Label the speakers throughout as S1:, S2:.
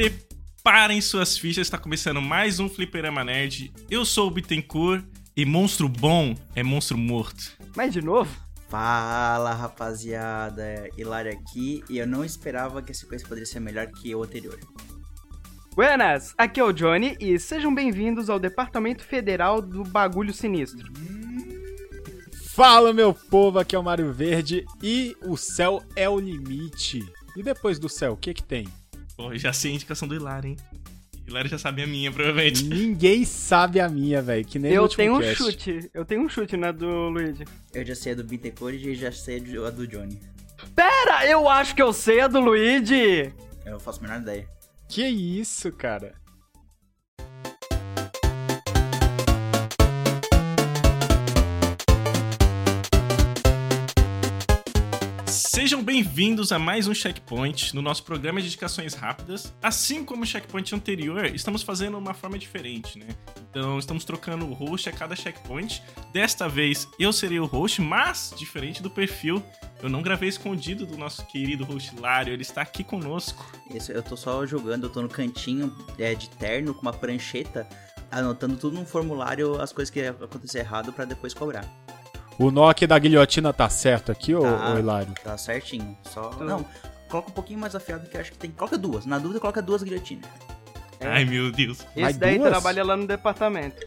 S1: Preparem suas fichas, está começando mais um Fliperama Nerd. Eu sou o Bittencourt e monstro bom é monstro morto.
S2: Mas de novo?
S3: Fala rapaziada, Hilário aqui e eu não esperava que a sequência poderia ser melhor que o anterior.
S2: Buenas, aqui é o Johnny e sejam bem-vindos ao Departamento Federal do Bagulho Sinistro.
S4: Fala meu povo, aqui é o Mário Verde e o céu é o limite. E depois do céu, o que que tem?
S1: Pô, já sei a indicação do Hilário, hein? Hilário já sabe a minha, provavelmente.
S4: Ninguém sabe a minha, velho, que nem
S2: Eu tenho um
S4: cast.
S2: chute, eu tenho um chute na do Luigi.
S3: Eu já sei a do Bittencourt e já sei a do Johnny.
S2: Pera, eu acho que eu sei a do Luigi!
S3: Eu faço a menor ideia.
S4: Que isso, cara?
S1: Sejam bem-vindos a mais um Checkpoint no nosso programa de indicações rápidas. Assim como o Checkpoint anterior, estamos fazendo uma forma diferente, né? Então, estamos trocando o host a cada checkpoint. Desta vez, eu serei o host, mas, diferente do perfil, eu não gravei escondido do nosso querido host Lário, ele está aqui conosco.
S3: Isso, eu tô só jogando, eu tô no cantinho é, de terno com uma prancheta, anotando tudo num formulário as coisas que aconteceram errado pra depois cobrar.
S4: O aqui da guilhotina tá certo aqui, ô,
S3: Tá.
S4: ô Hilário?
S3: Tá certinho. Só.
S2: Tudo.
S3: Não, coloca um pouquinho mais afiado que eu acho que tem. Coloca duas. Na dúvida, coloca duas guilhotinas.
S2: É.
S1: Ai, meu Deus.
S2: Esse
S4: Mas
S2: daí
S4: duas?
S2: trabalha lá no departamento.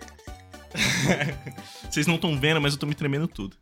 S1: Vocês não estão vendo, mas eu tô me tremendo tudo.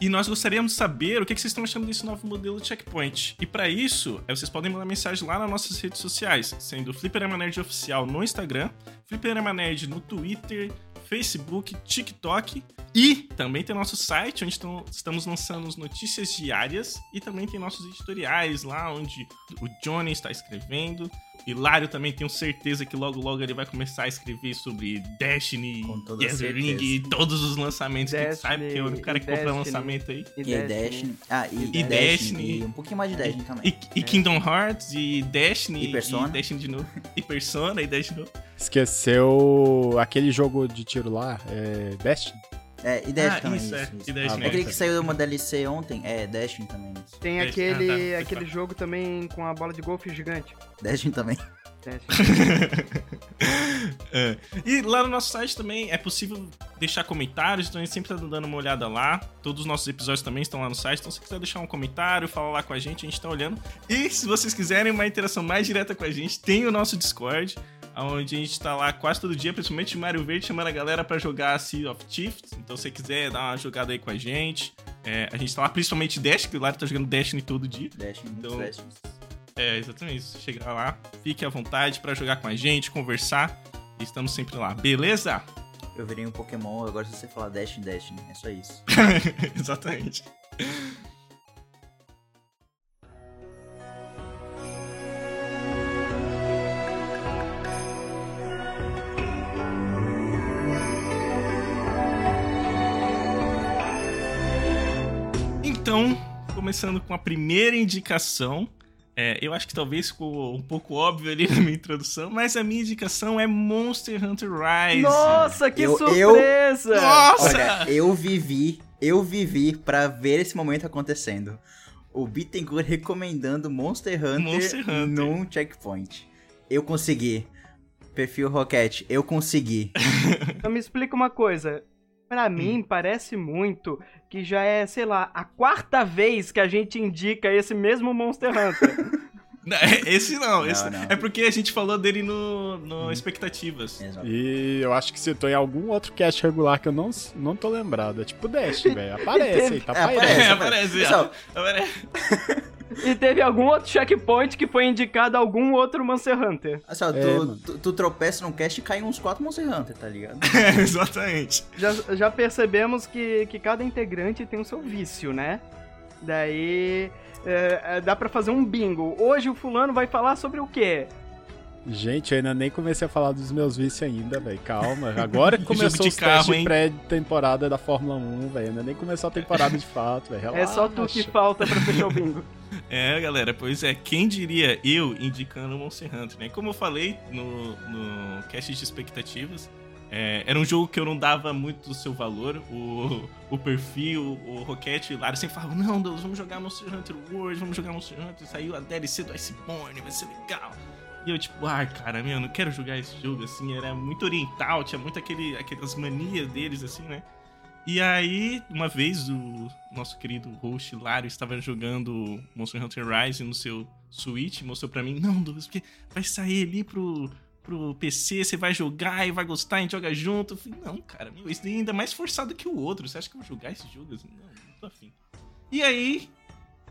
S1: E nós gostaríamos de saber o que que vocês estão achando desse novo modelo de checkpoint. E para isso, eh, vocês podem mandar mensagem lá nas nossas redes sociais, sendo Fliperama Nerd Oficial no Instagram, Fliperama Nerd no Twitter, Facebook, TikTok e também tem nosso site onde estamos lançando as notícias diárias e também tem nossos editoriais lá onde o Johnny está escrevendo. Hilário também tenho certeza que logo logo ele vai começar a escrever sobre Destiny, Gathering e todos os lançamentos que a gente
S2: Destiny,
S1: sabe, porque é o único cara que compra
S2: Destiny.
S1: lançamento aí.
S3: E, Destiny. Ah, e,
S1: E
S3: Destiny.
S1: Destiny.
S3: E um pouquinho mais de Destiny também.
S1: E, e Kingdom Hearts, e Destiny,
S3: E Persona.
S1: Destiny de novo. E Persona, e Destiny de novo.
S4: Esqueceu aquele jogo de tiro lá, é Destiny?
S3: É, e Destiny
S1: Ah,
S3: também.
S1: isso, é.
S3: isso, isso.
S1: E Destiny,
S3: É aquele que saiu uma DLC ontem. É, Destiny também. isso.
S2: Tem
S1: Destiny.
S2: aquele,
S1: Ah, tá.
S2: aquele jogo também com a bola de golfe gigante.
S3: Destiny também.
S2: Destiny.
S1: É. E lá no nosso site também é possível deixar comentários, então a gente sempre tá dando uma olhada lá. Todos os nossos episódios também estão lá no site, então se você quiser deixar um comentário, falar lá com a gente, a gente tá olhando. E se vocês quiserem uma interação mais direta com a gente, tem o nosso Discord, onde a gente tá lá quase todo dia, principalmente o Mario Verde chamando a galera pra jogar Sea of Thieves. Então se você quiser dar uma jogada aí com a gente, é, a gente tá lá principalmente Destiny, que o Laro tá jogando Destiny todo dia.
S3: Destiny,
S1: Então-
S3: Destiny.
S1: É, exatamente. Você chegar lá, fique à vontade pra jogar com a gente, conversar. E estamos sempre lá, beleza?
S3: Eu virei um Pokémon, agora se você falar Destiny, Destiny. É só isso.
S1: exatamente. Então, começando com a primeira indicação. É, eu acho que talvez ficou um pouco óbvio ali na minha introdução, mas a minha indicação é Monster Hunter Rise.
S2: Nossa, que
S3: Eu- eu-
S2: surpresa!
S1: Nossa!
S3: Olha, eu vivi, eu vivi pra ver esse momento acontecendo. O Bittencourt recomendando Monster Hunter,
S1: Monster Hunter.
S3: num checkpoint. Eu consegui. Perfil Rocket, eu consegui.
S2: Então me explica uma coisa. Pra
S1: Hum.
S2: mim, parece muito que já é, sei lá, a quarta vez que a gente indica esse mesmo Monster Hunter.
S1: Não, é- Esse não,
S3: Não,
S1: esse
S3: não.
S1: é porque a gente falou dele no, no Expectativas.
S3: Exato.
S4: E eu acho que citou em algum outro cast regular que eu não, não tô lembrado. É tipo Destiny, velho. Aparece aí, tá
S3: É, aparece.
S1: É, aparece,
S3: Pessoal,
S1: ó. Aparece.
S2: e teve algum outro checkpoint que foi indicado a algum outro Monster Hunter.
S3: Assim, ó,
S4: É,
S3: tu, tu, tu tropeça num cast e cai uns 4 Monster Hunter, tá ligado?
S1: É, exatamente.
S2: Já, já percebemos que, que cada integrante tem o seu vício, né? Daí é, é, dá pra fazer um bingo. Hoje o fulano vai falar sobre o quê?
S4: Gente, eu ainda nem comecei a falar dos meus vícios ainda, velho. Calma. Agora que começou os
S1: carro,
S4: testes pré-temporada da Fórmula 1, velho. Ainda nem começou a temporada de fato, velho.
S2: É só tu que falta pra fechar o bingo.
S1: É, galera, pois é, quem diria eu indicando Monster Hunter, né? Como eu falei no, no cast de expectativas, É, era um jogo que eu não dava muito do seu valor. O, o perfil, o Rocket e o Hilário sempre falavam: Não, Deus, vamos jogar Monster Hunter World, vamos jogar Monster Hunter. Saiu a DLC do Iceborne, vai ser legal. E eu, tipo, ai, cara, meu, eu não quero jogar esse jogo assim. Era muito oriental, tinha muito aquele, aquelas manias deles, assim, né? E aí, uma vez, o nosso querido host Hilário estava jogando Monster Hunter Rise no seu Switch, mostrou pra mim: Não, Douglas, porque vai sair ali pro pro PC, você vai jogar e vai gostar, a gente joga junto. Eu falei, não, cara, meu, esse é ainda mais forçado que o outro. Você acha que eu vou jogar esse jogo? Assim, não, não tô afim. E aí,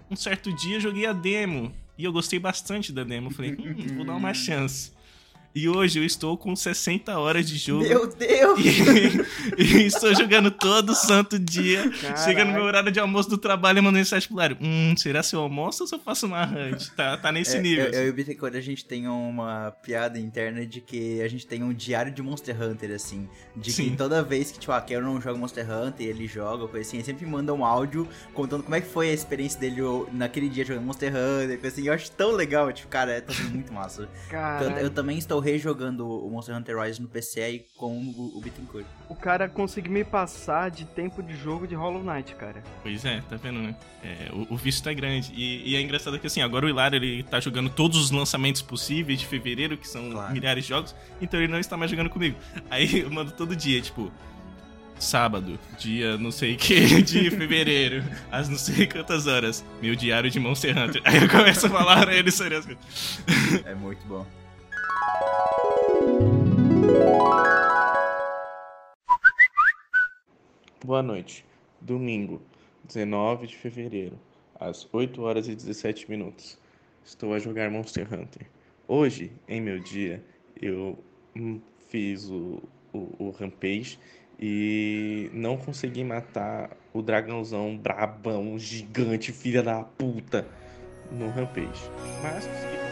S1: um certo dia, eu joguei a demo. E eu gostei bastante da demo. Eu falei, hum, vou dar uma chance. E hoje eu estou com 60 horas de jogo.
S3: Meu Deus!
S1: E, e estou jogando todo santo dia.
S2: Caraca.
S1: Chega no meu horário de almoço do trabalho e mando mensagem pro Lário. Hum, será seu almoço ou se eu faço uma hunt? Tá, tá nesse
S3: É,
S1: nível.
S3: Eu, eu e o Bitcoin, a gente tem uma piada interna de que a gente tem um diário de Monster Hunter, assim. De
S1: Sim.
S3: que toda vez que, tipo, a Carol não joga Monster Hunter e ele joga, coisa assim, ele sempre manda um áudio contando como é que foi a experiência dele naquele dia jogando Monster Hunter, coisa assim. Eu acho tão legal, tipo, cara, tá sendo muito massa. Eu,
S2: Caralho.
S3: eu também estou rejogando o Monster Hunter Rise no PC aí com o, o Bitcoin.
S2: O cara conseguiu me passar de tempo de jogo de Hollow Knight, cara.
S1: Pois é, tá vendo, né? É, o, o vício tá grande. E, e é engraçado que assim, agora o Hilário ele tá jogando todos os lançamentos possíveis de fevereiro, que são
S3: Claro.
S1: milhares de jogos, então ele não está mais jogando comigo. Aí eu mando todo dia, tipo. Sábado, dia não sei que de fevereiro, às não sei quantas horas, meu diário de Monster Hunter. Aí eu começo a falar ele sobre as coisas.
S3: É muito bom.
S1: Boa noite. Domingo, 19 de fevereiro, às 8 horas e 17 minutos. Estou a jogar Monster Hunter. Hoje, em meu dia, eu hum, fiz o, o, o Rampage e não consegui matar o dragãozão brabão, gigante, filha da puta, no Rampage. Mas consegui.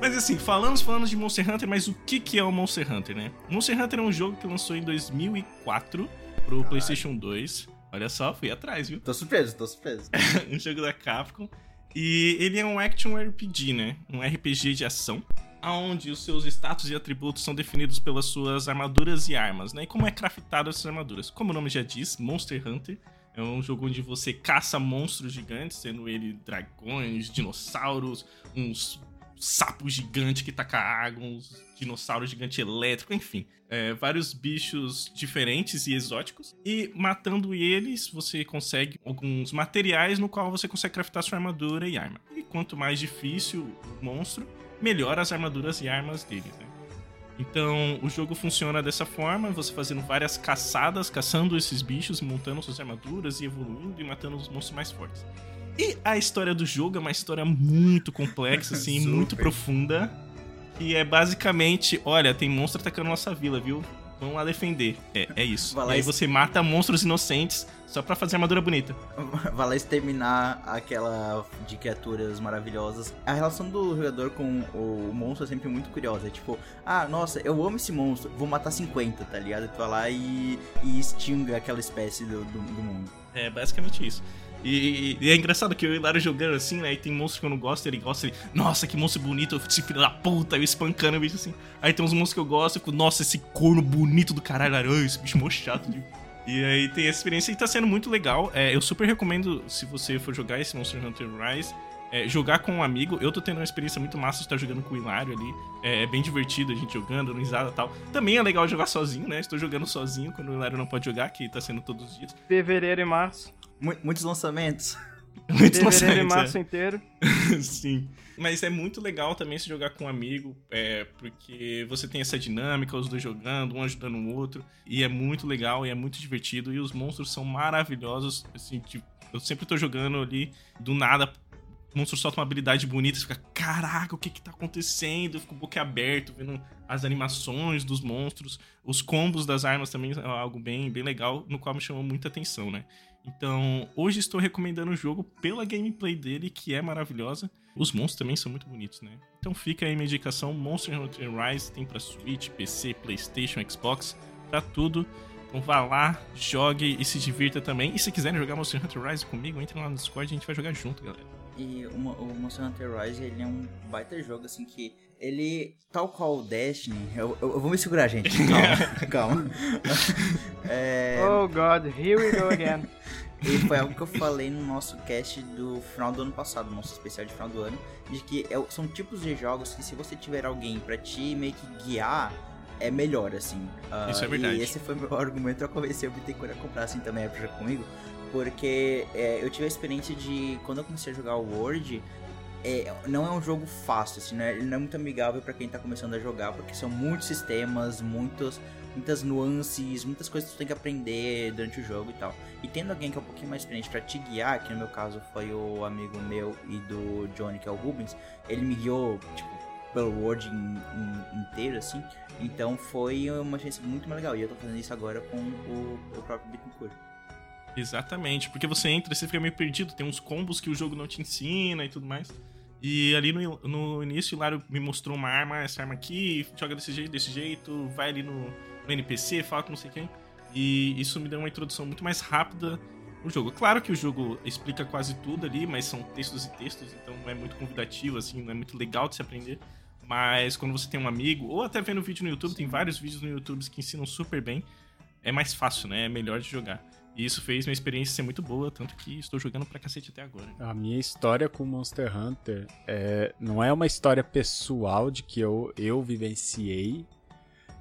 S1: Mas assim, falamos, falamos de Monster Hunter, mas o que, que é o Monster Hunter, né? Monster Hunter é um jogo que lançou em 2004 pro PlayStation 2. Olha só, fui atrás, viu?
S3: Tô surpreso, tô surpreso.
S1: um jogo da Capcom. E ele é um action RPG, né? Um RPG de ação, onde os seus status e atributos são definidos pelas suas armaduras e armas, né? E como é craftado essas armaduras? Como o nome já diz, Monster Hunter é um jogo onde você caça monstros gigantes, sendo ele dragões, dinossauros, uns sapos gigantes que taca água, uns dinossauros gigantes elétricos, enfim. É, vários bichos diferentes e exóticos. E matando eles, você consegue alguns materiais no qual você consegue craftar sua armadura e arma. E quanto mais difícil o monstro, melhor as armaduras e armas dele, né? Então, o jogo funciona dessa forma, você fazendo várias caçadas, caçando esses bichos, montando suas armaduras e evoluindo e matando os monstros mais fortes. E a história do jogo é uma história muito complexa, assim, muito profunda. E é basicamente, olha, tem monstro atacando nossa vila, viu? Vamos lá defender. É, é isso.
S3: Vai
S1: e aí você mata monstros inocentes só pra fazer armadura bonita.
S3: Vai lá exterminar aquela de criaturas maravilhosas. A relação do jogador com o monstro é sempre muito curiosa. É tipo, ah, nossa, eu amo esse monstro, vou matar 50, tá ligado? Tu vai lá e, e extinga aquela espécie do, do, do mundo.
S1: É basicamente isso. E, e é engraçado que o Hilário jogando assim, né? E tem monstro que eu não gosto, ele gosta, ele, nossa, que monstro bonito, esse filho da puta, eu espancando o bicho assim. Aí tem uns monstros que eu gosto, eu fico, nossa, esse corno bonito do caralho, Hilário, esse bicho de-" E aí tem essa experiência e tá sendo muito legal. É, eu super recomendo, se você for jogar esse Monster Hunter Rise, é, jogar com um amigo. Eu tô tendo uma experiência muito massa de estar jogando com o Hilário ali. É, é bem divertido a gente jogando, dando risada e tal. Também é legal jogar sozinho, né? Estou jogando sozinho quando o Hilário não pode jogar, que tá sendo todos os dias.
S2: Fevereiro e março.
S3: Mu- muitos lançamentos.
S1: Muitos lançamentos, é.
S2: março inteiro.
S1: Sim. Mas é muito legal também se jogar com um amigo, é, porque você tem essa dinâmica, os dois jogando, um ajudando o outro, e é muito legal e é muito divertido, e os monstros são maravilhosos, assim, tipo, eu sempre tô jogando ali, do nada, o monstro solta uma habilidade bonita, você fica, caraca, o que que tá acontecendo? Eu fico boca aberto, vendo as animações dos monstros, os combos das armas também é algo bem, bem legal, no qual me chamou muita atenção, né? Então, hoje estou recomendando o jogo pela gameplay dele, que é maravilhosa. Os monstros também são muito bonitos, né? Então fica aí minha indicação, Monster Hunter Rise tem pra Switch, PC, Playstation, Xbox, pra tudo. Então vá lá, jogue e se divirta também. E se quiserem jogar Monster Hunter Rise comigo, entre lá no Discord e a gente vai jogar junto, galera.
S3: E o, o Monster Hunter Rise, ele é um baita jogo, assim, que ele, tal qual o Destiny, eu, eu, eu vou me segurar, gente, calma, calma.
S2: é... Oh god, here we go again.
S3: E foi algo que eu falei no nosso cast do final do ano passado, nosso especial de final do ano, de que é, são tipos de jogos que se você tiver alguém para te meio que guiar, é melhor, assim.
S1: Uh, Isso é verdade.
S3: E esse foi o meu argumento pra convencer o Bittencourt a comprar assim também a época comigo, porque é, eu tive a experiência de, quando eu comecei a jogar o World, é, não é um jogo fácil, assim, né? Ele não é muito amigável para quem tá começando a jogar, porque são muitos sistemas, muitos, muitas nuances, muitas coisas que tu tem que aprender durante o jogo e tal. E tendo alguém que é um pouquinho mais experiente para te guiar, que no meu caso foi o amigo meu e do Johnny, que é o Rubens, ele me guiou, tipo, pelo World in, in, inteiro, assim. Então foi uma experiência muito mais legal. E eu tô fazendo isso agora com o, o próprio Bittencourt.
S1: Exatamente, porque você entra e você fica meio perdido, tem uns combos que o jogo não te ensina e tudo mais. E ali no, no início o Laro me mostrou uma arma, essa arma aqui, joga desse jeito, desse jeito, vai ali no, no NPC, fala com não sei quem. E isso me deu uma introdução muito mais rápida no jogo. Claro que o jogo explica quase tudo ali, mas são textos e textos, então não é muito convidativo, assim, não é muito legal de se aprender. Mas quando você tem um amigo, ou até vendo vídeo no YouTube, tem vários vídeos no YouTube que ensinam super bem, é mais fácil, né? É melhor de jogar. E isso fez minha experiência ser muito boa, tanto que estou jogando pra cacete até agora.
S4: A minha história com Monster Hunter é, não é uma história pessoal de que eu, eu vivenciei,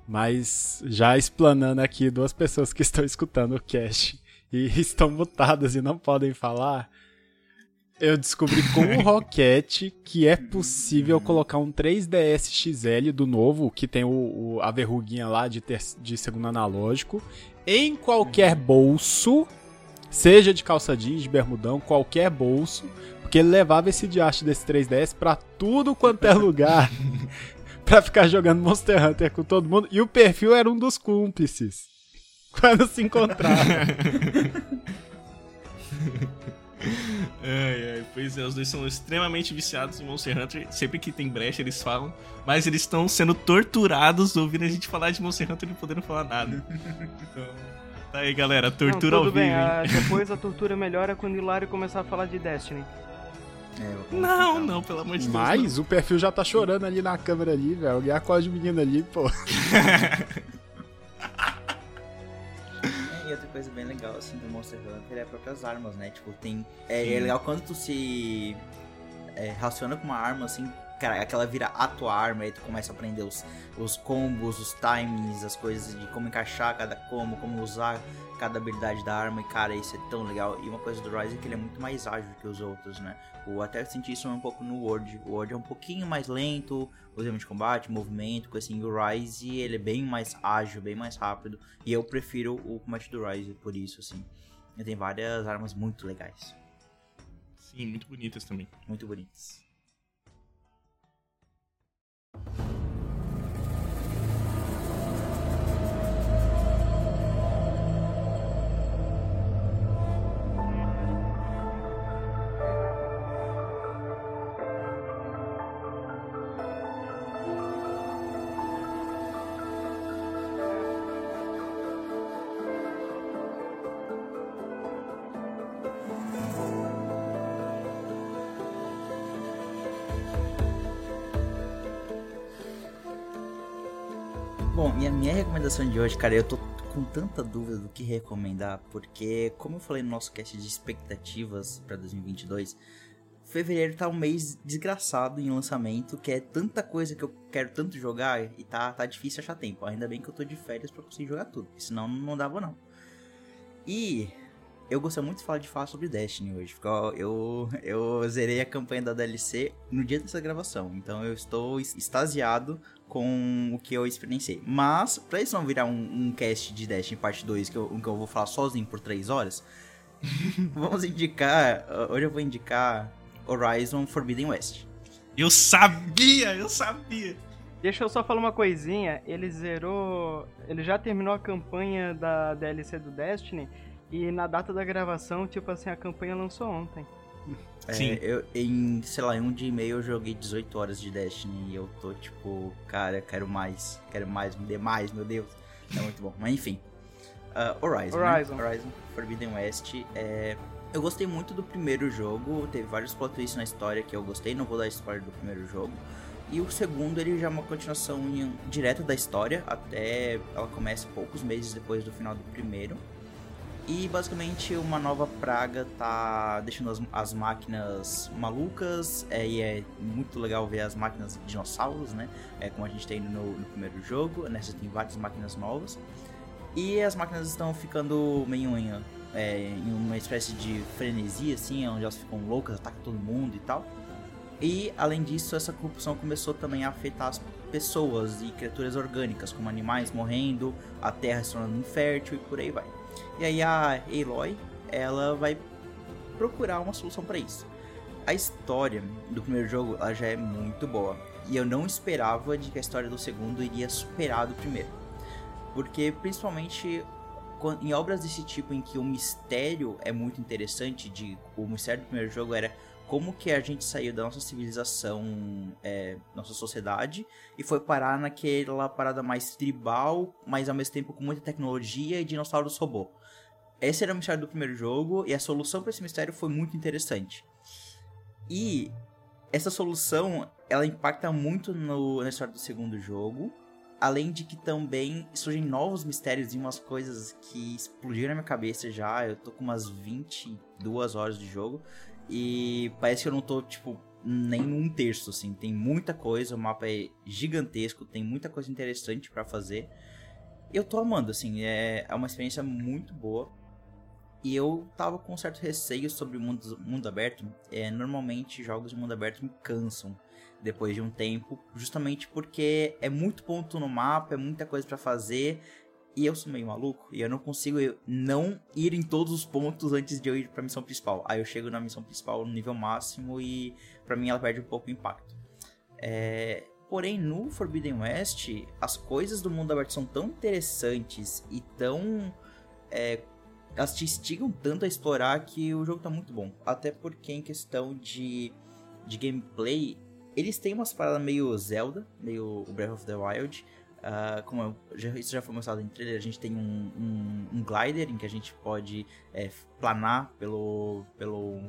S4: mas já explanando aqui duas pessoas que estão escutando o cast e estão mutadas e não podem falar. Eu descobri com o Rocket que é possível colocar um 3DS XL do novo, que tem o, o a verruguinha lá de, ter, de segundo analógico, em qualquer bolso, seja de calça jeans, de bermudão, qualquer bolso, porque ele levava esse diacho desse 3DS pra tudo quanto é lugar. pra ficar jogando Monster Hunter com todo mundo. E o perfil era um dos cúmplices. Quando se encontrava.
S1: ai, ai, pois é, os dois são extremamente viciados em Monster Hunter. Sempre que tem brecha, eles falam. Mas eles estão sendo torturados ouvindo a gente falar de Monster Hunter e não podendo falar nada. Então. Tá aí, galera. Tortura
S2: não,
S1: ao
S2: bem,
S1: vivo.
S2: A, depois a tortura melhora quando o Hilário começar a falar de Destiny.
S1: É, não, não, pelo amor de Deus.
S4: Mas não. o perfil já tá chorando ali na câmera ali, velho. Alguém acorde o menino ali, pô.
S3: e outra coisa bem legal, assim, do Monster Hunter é as próprias armas, né? Tipo, tem... É, é legal quando tu se é, relaciona com uma arma, assim, cara, aquela vira a tua arma, aí tu começa a aprender os, os combos, os timings, as coisas de como encaixar cada combo, como usar cada habilidade da arma, e cara, isso é tão legal. E uma coisa do Rise é que ele é muito mais ágil que os outros, né? Eu até senti isso um pouco no World. O World é um pouquinho mais lento, o termos de combate, movimento, coisa assim. O Rise, ele é bem mais ágil, bem mais rápido. E eu prefiro o combate do Rise por isso, assim. Ele tem várias armas muito legais.
S1: Sim, muito bonitas também.
S3: Muito bonitas. Recomendação de hoje, cara, eu tô com tanta dúvida do que recomendar, porque, como eu falei no nosso cast de expectativas para 2022, fevereiro tá um mês desgraçado em lançamento, que é tanta coisa que eu quero tanto jogar e tá, tá difícil achar tempo. Ainda bem que eu tô de férias para conseguir jogar tudo, senão não dava não. E eu gostaria muito de falar de falar sobre Destiny hoje, porque eu, eu zerei a campanha da DLC no dia dessa gravação, então eu estou extasiado com o que eu experienciei. Mas, pra isso não virar um, um cast de Destiny parte 2, que eu, que eu vou falar sozinho por 3 horas, vamos indicar. Hoje eu vou indicar Horizon Forbidden West.
S1: Eu sabia, eu sabia.
S2: Deixa eu só falar uma coisinha. Ele zerou. Ele já terminou a campanha da DLC do Destiny. E na data da gravação, tipo assim, a campanha lançou ontem.
S3: É, Sim. eu, em, sei lá, em um dia e meio eu joguei 18 horas de Destiny e eu tô tipo, cara, quero mais, quero mais, me dê mais, meu Deus. É muito bom. Mas enfim. Uh, Horizon. Né? Horizon. Né? Horizon Forbidden West é. Eu gostei muito do primeiro jogo, teve vários plot twists na história que eu gostei, não vou dar spoiler do primeiro jogo. E o segundo, ele já é uma continuação direta da história, até ela começa poucos meses depois do final do primeiro. E basicamente uma nova praga tá deixando as, as máquinas malucas, é, e é muito legal ver as máquinas dinossauros, né? É como a gente tem no, no primeiro jogo, nessa tem várias máquinas novas. E as máquinas estão ficando meio em, é, em uma espécie de frenesia, assim, onde elas ficam loucas, atacam todo mundo e tal. E além disso, essa corrupção começou também a afetar as pessoas e criaturas orgânicas, como animais morrendo, a terra se tornando infértil e por aí vai. E aí a Aloy, ela vai procurar uma solução para isso. A história do primeiro jogo ela já é muito boa. E eu não esperava de que a história do segundo iria superar do primeiro. Porque principalmente em obras desse tipo em que o mistério é muito interessante, de o mistério do primeiro jogo era como que a gente saiu da nossa civilização, é, nossa sociedade, e foi parar naquela parada mais tribal, mas ao mesmo tempo com muita tecnologia e dinossauros robô. Esse era o mistério do primeiro jogo, e a solução para esse mistério foi muito interessante. E essa solução, ela impacta muito no, na história do segundo jogo, além de que também surgem novos mistérios e umas coisas que explodiram na minha cabeça já. Eu tô com umas 22 horas de jogo e parece que eu não tô, tipo, nem um terço, assim. Tem muita coisa, o mapa é gigantesco, tem muita coisa interessante para fazer. Eu tô amando, assim, é, é uma experiência muito boa. E eu tava com um certo receio sobre mundo, mundo aberto. É, normalmente jogos de mundo aberto me cansam depois de um tempo, justamente porque é muito ponto no mapa, é muita coisa para fazer e eu sou meio maluco e eu não consigo não ir em todos os pontos antes de eu ir pra missão principal. Aí eu chego na missão principal no nível máximo e para mim ela perde um pouco o impacto. É... Porém, no Forbidden West, as coisas do mundo aberto são tão interessantes e tão. É... Elas te instigam tanto a explorar que o jogo tá muito bom. Até porque, em questão de, de gameplay, eles têm umas paradas meio Zelda, meio Breath of the Wild Uh, como já, isso já foi mostrado em trailer, a gente tem um, um, um glider em que a gente pode é, planar pelo, pelo,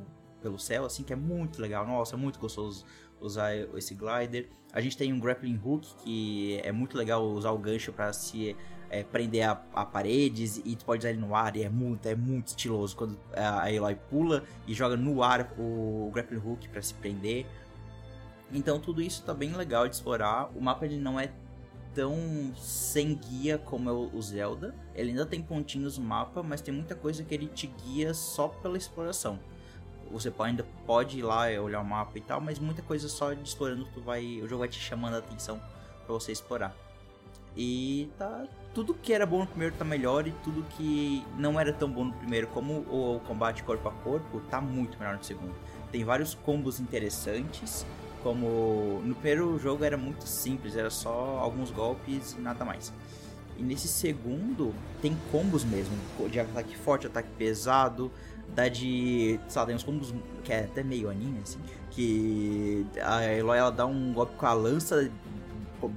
S3: pelo céu, assim, que é muito legal. Nossa, é muito gostoso usar esse glider. A gente tem um grappling hook, que é muito legal usar o gancho para se é, prender a, a, paredes e tu pode usar ele no ar e é muito, é muito estiloso quando a Eloy pula e joga no ar o, o grappling hook para se prender. Então tudo isso tá bem legal de explorar. O mapa ele não é tão sem guia como é o Zelda. Ele ainda tem pontinhos no mapa, mas tem muita coisa que ele te guia só pela exploração. Você ainda pode ir lá olhar o mapa e tal, mas muita coisa só explorando tu vai, o jogo vai te chamando a atenção para você explorar. E tá tudo que era bom no primeiro tá melhor e tudo que não era tão bom no primeiro, como o combate corpo a corpo, tá muito melhor no segundo. Tem vários combos interessantes como no primeiro jogo era muito simples, era só alguns golpes e nada mais. E nesse segundo tem combos mesmo, de ataque forte, ataque pesado, dá de, lá, tem uns combos que é até meio anime assim, que a Eloy ela dá um golpe com a lança,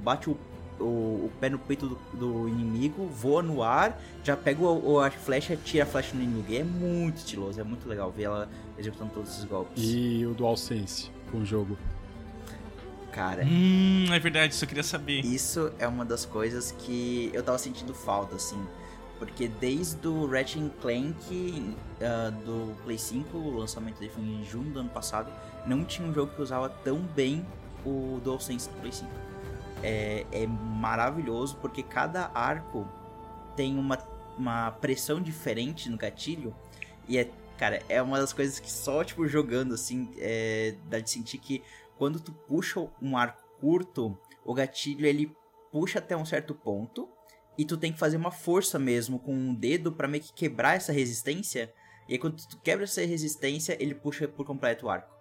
S3: bate o o, o, pé no peito do, do, inimigo, voa no ar, já pega o, o, a flecha, tira a flecha no inimigo. É muito estiloso, é muito legal ver ela executando todos esses golpes.
S4: E o DualSense com o jogo?
S3: Cara.
S1: Hum, é verdade, isso eu queria saber.
S3: Isso é uma das coisas que eu tava sentindo falta, assim. Porque desde o Ratchet Clank uh, do Play 5, o lançamento dele foi em junho do ano passado, não tinha um jogo que usava tão bem o DualSense do Play 5. É, é maravilhoso porque cada arco tem uma, uma pressão diferente no gatilho e é, cara, é uma das coisas que só, tipo, jogando, assim, é, dá de sentir que quando tu puxa um arco curto, o gatilho ele puxa até um certo ponto e tu tem que fazer uma força mesmo com um dedo para meio que quebrar essa resistência. E aí quando tu quebra essa resistência, ele puxa por completo o arco.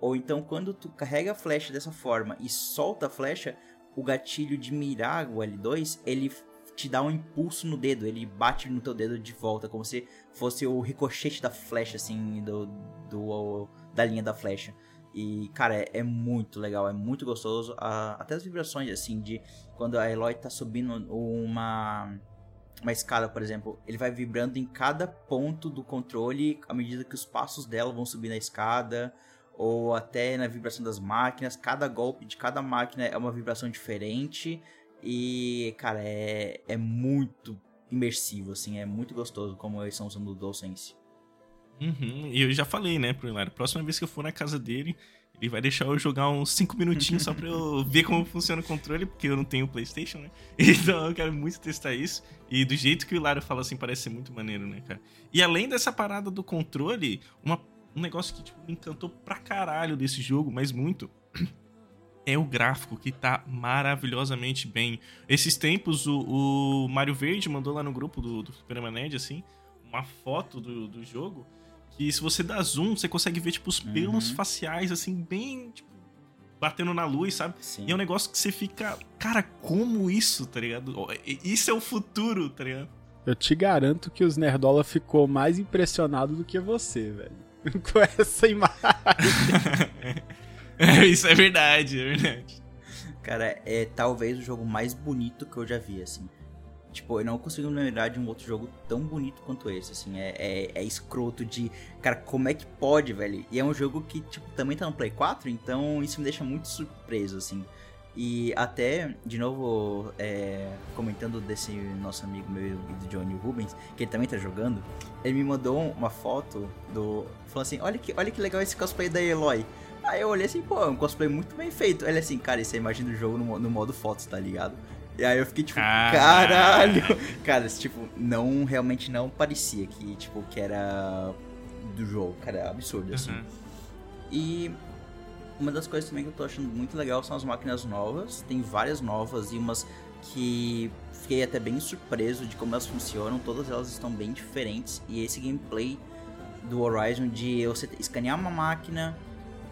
S3: Ou então quando tu carrega a flecha dessa forma e solta a flecha, o gatilho de mirar o L2, ele te dá um impulso no dedo, ele bate no teu dedo de volta, como se fosse o ricochete da flecha, assim, do, do da linha da flecha. E, cara, é, é, muito legal, é muito gostoso. até as vibrações, assim, de quando a Eloy tá subindo uma, uma escada, por exemplo, ele vai vibrando em cada ponto do controle à medida que os passos dela vão subir na escada, ou até na vibração das máquinas. Cada golpe de cada máquina é uma vibração diferente. E, cara, é, é muito imersivo, assim, é muito gostoso como eles estão usando o DualSense.
S1: Uhum, e eu já falei, né, pro Hilário, próxima vez que eu for na casa dele, ele vai deixar eu jogar uns 5 minutinhos só pra eu ver como funciona o controle, porque eu não tenho PlayStation, né? Então eu quero muito testar isso. E do jeito que o Hilário fala assim, parece ser muito maneiro, né, cara? E além dessa parada do controle, uma, um negócio que tipo, me encantou pra caralho desse jogo, mas muito. É o gráfico que tá maravilhosamente bem. Esses tempos, o, o Mário Verde mandou lá no grupo do, do Superman Nerd, assim, uma foto do, do jogo que se você dá zoom, você consegue ver, tipo, os pelos
S3: Uhum.
S1: faciais, assim, bem, tipo, batendo na luz, sabe?
S3: Sim.
S1: E é um negócio que você fica, cara, como isso, tá ligado? Isso é o futuro, tá ligado?
S4: Eu te garanto que os Nerdola ficou mais impressionado do que você, velho. Com essa imagem.
S1: isso é verdade, é verdade.
S3: Cara, é talvez o jogo mais bonito que eu já vi, assim. Tipo, eu não consigo me lembrar de um outro jogo tão bonito quanto esse, assim. É, é, é escroto de. Cara, como é que pode, velho? E é um jogo que, tipo, também tá no Play 4, então isso me deixa muito surpreso, assim. E até, de novo, é, comentando desse nosso amigo meu do Johnny Rubens, que ele também tá jogando, ele me mandou uma foto do. Falou assim: olha que, olha que legal esse cosplay da Eloy. Aí eu olhei assim, pô, é um cosplay muito bem feito. Ele assim, cara, isso é a imagem do jogo no, no modo fotos, tá ligado? E aí eu fiquei tipo,
S1: Caralho.
S3: caralho! Cara, tipo, não, realmente não parecia que, tipo, que era do jogo, cara, é absurdo, assim.
S1: Uhum.
S3: E uma das coisas também que eu tô achando muito legal são as máquinas novas. Tem várias novas e umas que fiquei até bem surpreso de como elas funcionam. Todas elas estão bem diferentes. E esse gameplay do Horizon de você escanear uma máquina,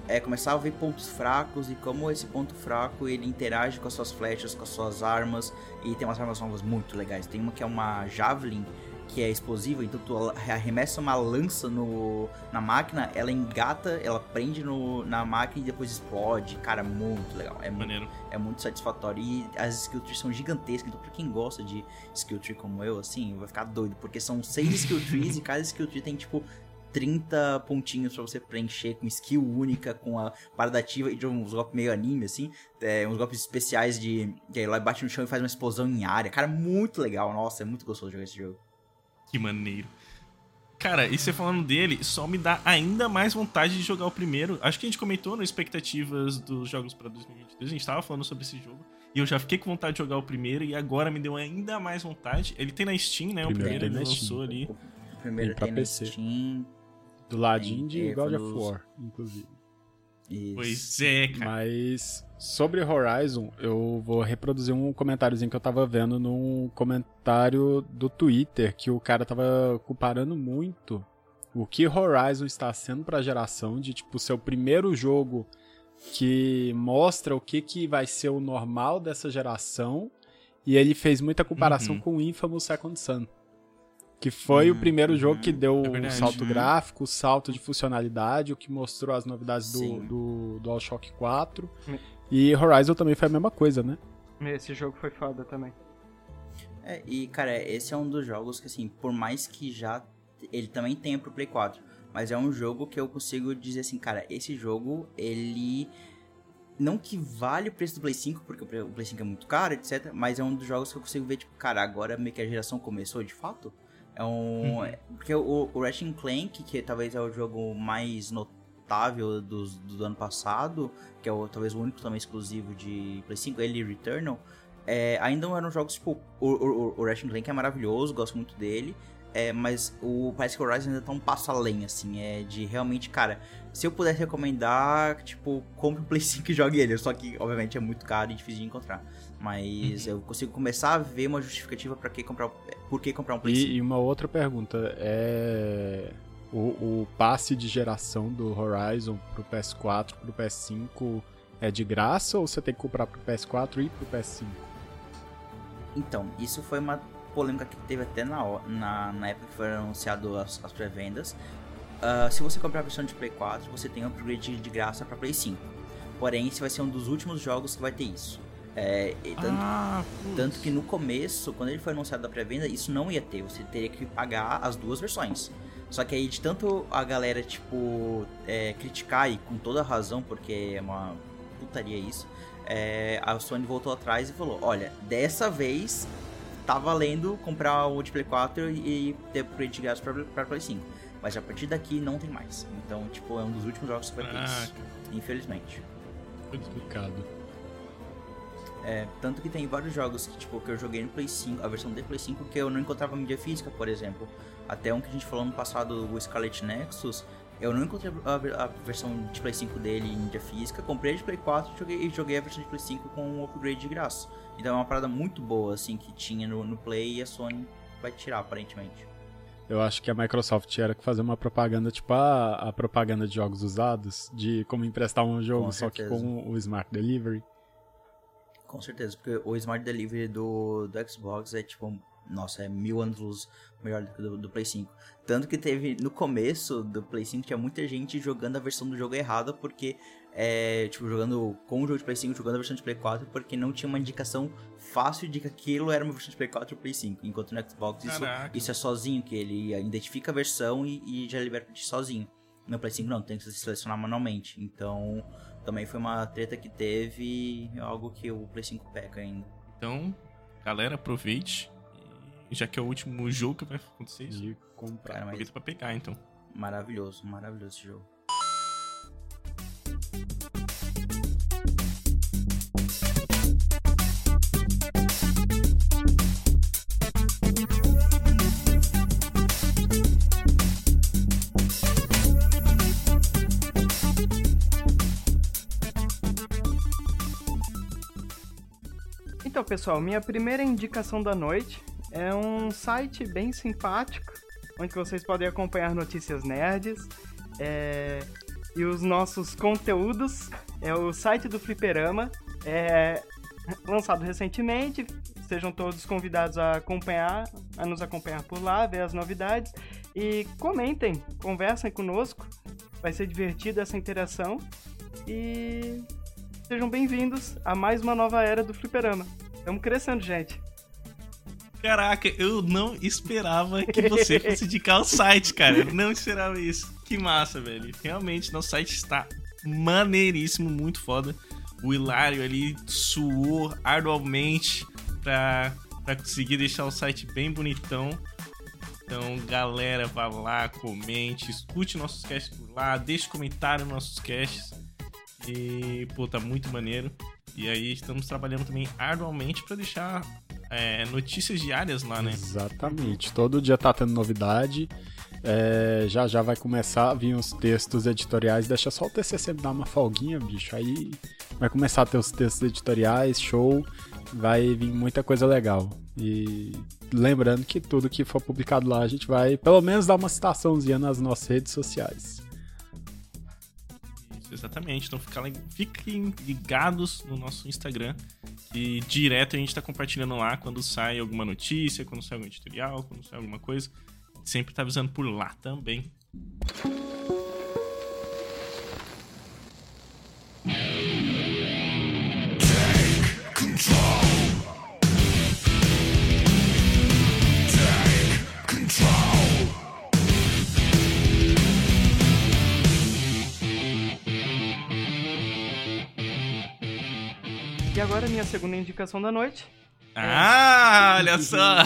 S3: é, começar a ver pontos fracos e como esse ponto fraco ele interage com as suas flechas, com as suas armas. E tem umas armas novas muito legais. Tem uma que é uma Javelin, que é explosiva, então tu arremessa uma lança no, na máquina, ela engata, ela prende no, na máquina e depois explode. Cara, muito legal. É muito,
S1: Maneiro.
S3: é muito satisfatório. E as skill trees são gigantescas, então pra quem gosta de skill tree como eu, assim, vai ficar doido, porque são seis skill trees e cada skill tree tem tipo 30 pontinhos pra você preencher com skill única, com a parada ativa e de uns golpes meio anime, assim. É, uns golpes especiais de. Que aí lá bate no chão e faz uma explosão em área. Cara, muito legal. Nossa, é muito gostoso jogar esse jogo.
S1: Que maneiro. Cara, e você falando dele, só me dá ainda mais vontade de jogar o primeiro. Acho que a gente comentou nas expectativas dos jogos pra 2022. A gente tava falando sobre esse jogo. E eu já fiquei com vontade de jogar o primeiro. E agora me deu ainda mais vontade. Ele tem na Steam, né? O
S4: Primeiro
S1: primeiro
S4: tem
S1: ele
S4: na
S1: lançou
S4: Steam.
S1: ali.
S3: O primeiro
S4: Tem
S3: no
S4: PC.
S3: Steam.
S4: Do ladinho de
S3: Tem
S4: God of. War, inclusive.
S3: Isso.
S1: Pois é, cara.
S4: Mas sobre Horizon, eu vou reproduzir um comentáriozinho que eu tava vendo num comentário do Twitter que o cara tava comparando muito o que Horizon está sendo pra geração de tipo seu primeiro jogo que mostra o que que vai ser o normal dessa geração e ele fez muita comparação
S1: Uhum.
S4: com o Infamous Second Son. Que foi o
S3: Uhum,
S4: primeiro jogo que deu
S1: É
S4: o
S1: verdade.
S4: salto
S3: Uhum.
S4: gráfico, o salto de funcionalidade, o que mostrou as novidades do,
S3: Sim.
S4: do DualShock 4.
S2: Hum.
S4: E Horizon também foi a mesma coisa, né?
S2: Esse jogo foi foda também.
S3: É, e cara, esse é um dos jogos que assim, por mais que já ele também tenha pro Play 4, mas é um jogo que eu consigo dizer assim, cara, esse jogo ele não que vale o preço do Play 5, porque o Play- o Play 5 é muito caro, etc, mas é um dos jogos que eu consigo ver tipo, cara, agora meio que a geração começou de fato. É um,
S1: Uhum.
S3: porque o, o Ratchet Clank, que talvez é o jogo mais notável dos- do, ano passado, que é o, talvez o único também exclusivo de Play 5, ele e Returnal, é, ainda não eram jogos, tipo, o, o, o Ratchet Clank é maravilhoso, gosto muito dele, é, mas o, parece que o Horizon ainda tá um passo além, assim, é de realmente, cara, se eu pudesse recomendar, tipo, compre o Play 5 e jogue ele, só que, obviamente, é muito caro e difícil de encontrar, mas eu consigo começar a ver uma justificativa pra que comprar, por que comprar um Play 5.
S4: E, e uma outra pergunta é. O, o passe de geração do Horizon pro PS4, pro PS5 é de graça ou você tem que comprar pro PS4 e pro PS5?
S3: Então, isso foi uma polêmica que teve até na, na, na época que foram anunciado as, as pré-vendas. Ah, se você comprar a versão de Play 4, você tem um upgrade de graça para Play 5. Porém, esse vai ser um dos últimos jogos que vai ter isso. É, tanto,
S1: Ah,
S3: tanto que no começo, quando ele foi anunciado da pré-venda, isso não ia ter. Você teria que pagar as duas versões. Só que aí, de tanto a galera, tipo, é, criticar, e com toda razão, porque é uma putaria isso, é, a Sony voltou atrás e falou: Olha, dessa vez tá valendo comprar o de Play 4 e ter upgrade de graça pra, pra Play 5. Mas a partir daqui não tem mais. Então, tipo, é um dos últimos jogos que vai ter isso.
S1: Caraca.
S3: Infelizmente.
S4: Complicado.
S3: É, tanto que tem vários jogos que, tipo, que eu joguei no Play 5, a versão de Play 5, que eu não encontrava mídia física, por exemplo. Até um que a gente falou no passado, o Scarlet Nexus, eu não encontrei a, a versão de Play 5 dele em mídia física, comprei de Play 4 e joguei, joguei a versão de Play 5 com um upgrade de graça. Então é uma parada muito boa, assim, que tinha no, no Play e a Sony vai tirar, aparentemente.
S4: Eu acho que a Microsoft tinha que fazer uma propaganda, tipo a, a propaganda de jogos usados, de como emprestar um jogo, só que com o Smart Delivery.
S3: Com certeza, porque o Smart Delivery do, do Xbox é tipo, nossa, é mil anos luz melhor do que do, do Play 5. Tanto que teve, no começo do Play 5, tinha muita gente jogando a versão do jogo errada, porque, é, tipo, jogando com o jogo de Play 5, jogando a versão de Play 4, porque não tinha uma indicação fácil de que aquilo era uma versão de Play 4 ou Play 5. Enquanto no Xbox isso, isso é sozinho, que ele identifica a versão e, e já libera pra ti sozinho. No Play 5 não, tem que se selecionar manualmente. Então, também foi uma treta que teve, algo que o Play 5 peca ainda.
S1: Então, galera, aproveite. Já que é o último jogo que vai acontecer isso,
S4: De comprar.
S3: Cara, mas
S1: aproveita pra pegar, então.
S3: maravilhoso, maravilhoso esse jogo.
S2: Então, pessoal, minha primeira indicação da noite é um site bem simpático, onde vocês podem acompanhar notícias nerds é, e os nossos conteúdos. É o site do Fliperama, é lançado recentemente. Sejam todos convidados a acompanhar, a nos acompanhar por lá, ver as novidades e comentem, conversem conosco. Vai ser divertida essa interação e sejam bem-vindos a mais uma nova era do Fliperama. Estamos crescendo, gente.
S1: Caraca, eu não esperava que você fosse indicar o site, cara. Eu não esperava isso. Que massa, velho. Realmente, nosso site está maneiríssimo, muito foda. O Hilário ali suou arduamente pra, pra conseguir deixar o site bem bonitão. Então, galera, vá lá, comente, escute nossos casts por lá, deixe comentário nos nossos casts. E, pô, tá muito maneiro. E aí, estamos trabalhando também arduamente pra deixar é, notícias diárias lá, né?
S4: Exatamente. Todo dia tá tendo novidade. É, já já vai começar a vir os textos editoriais. Deixa só o TCC dar uma folguinha, bicho. Aí vai começar a ter os textos editoriais, show. Vai vir muita coisa legal. E lembrando que tudo que for publicado lá, a gente vai pelo menos dar uma citaçãozinha nas nossas redes sociais.
S1: Exatamente. Então fica, fiquem ligados no nosso Instagram. E direto a gente tá compartilhando lá quando sai alguma notícia, quando sai algum editorial, quando sai alguma coisa. Sempre tá avisando por lá também.
S2: Agora, minha segunda indicação da noite.
S1: Ah, olha só!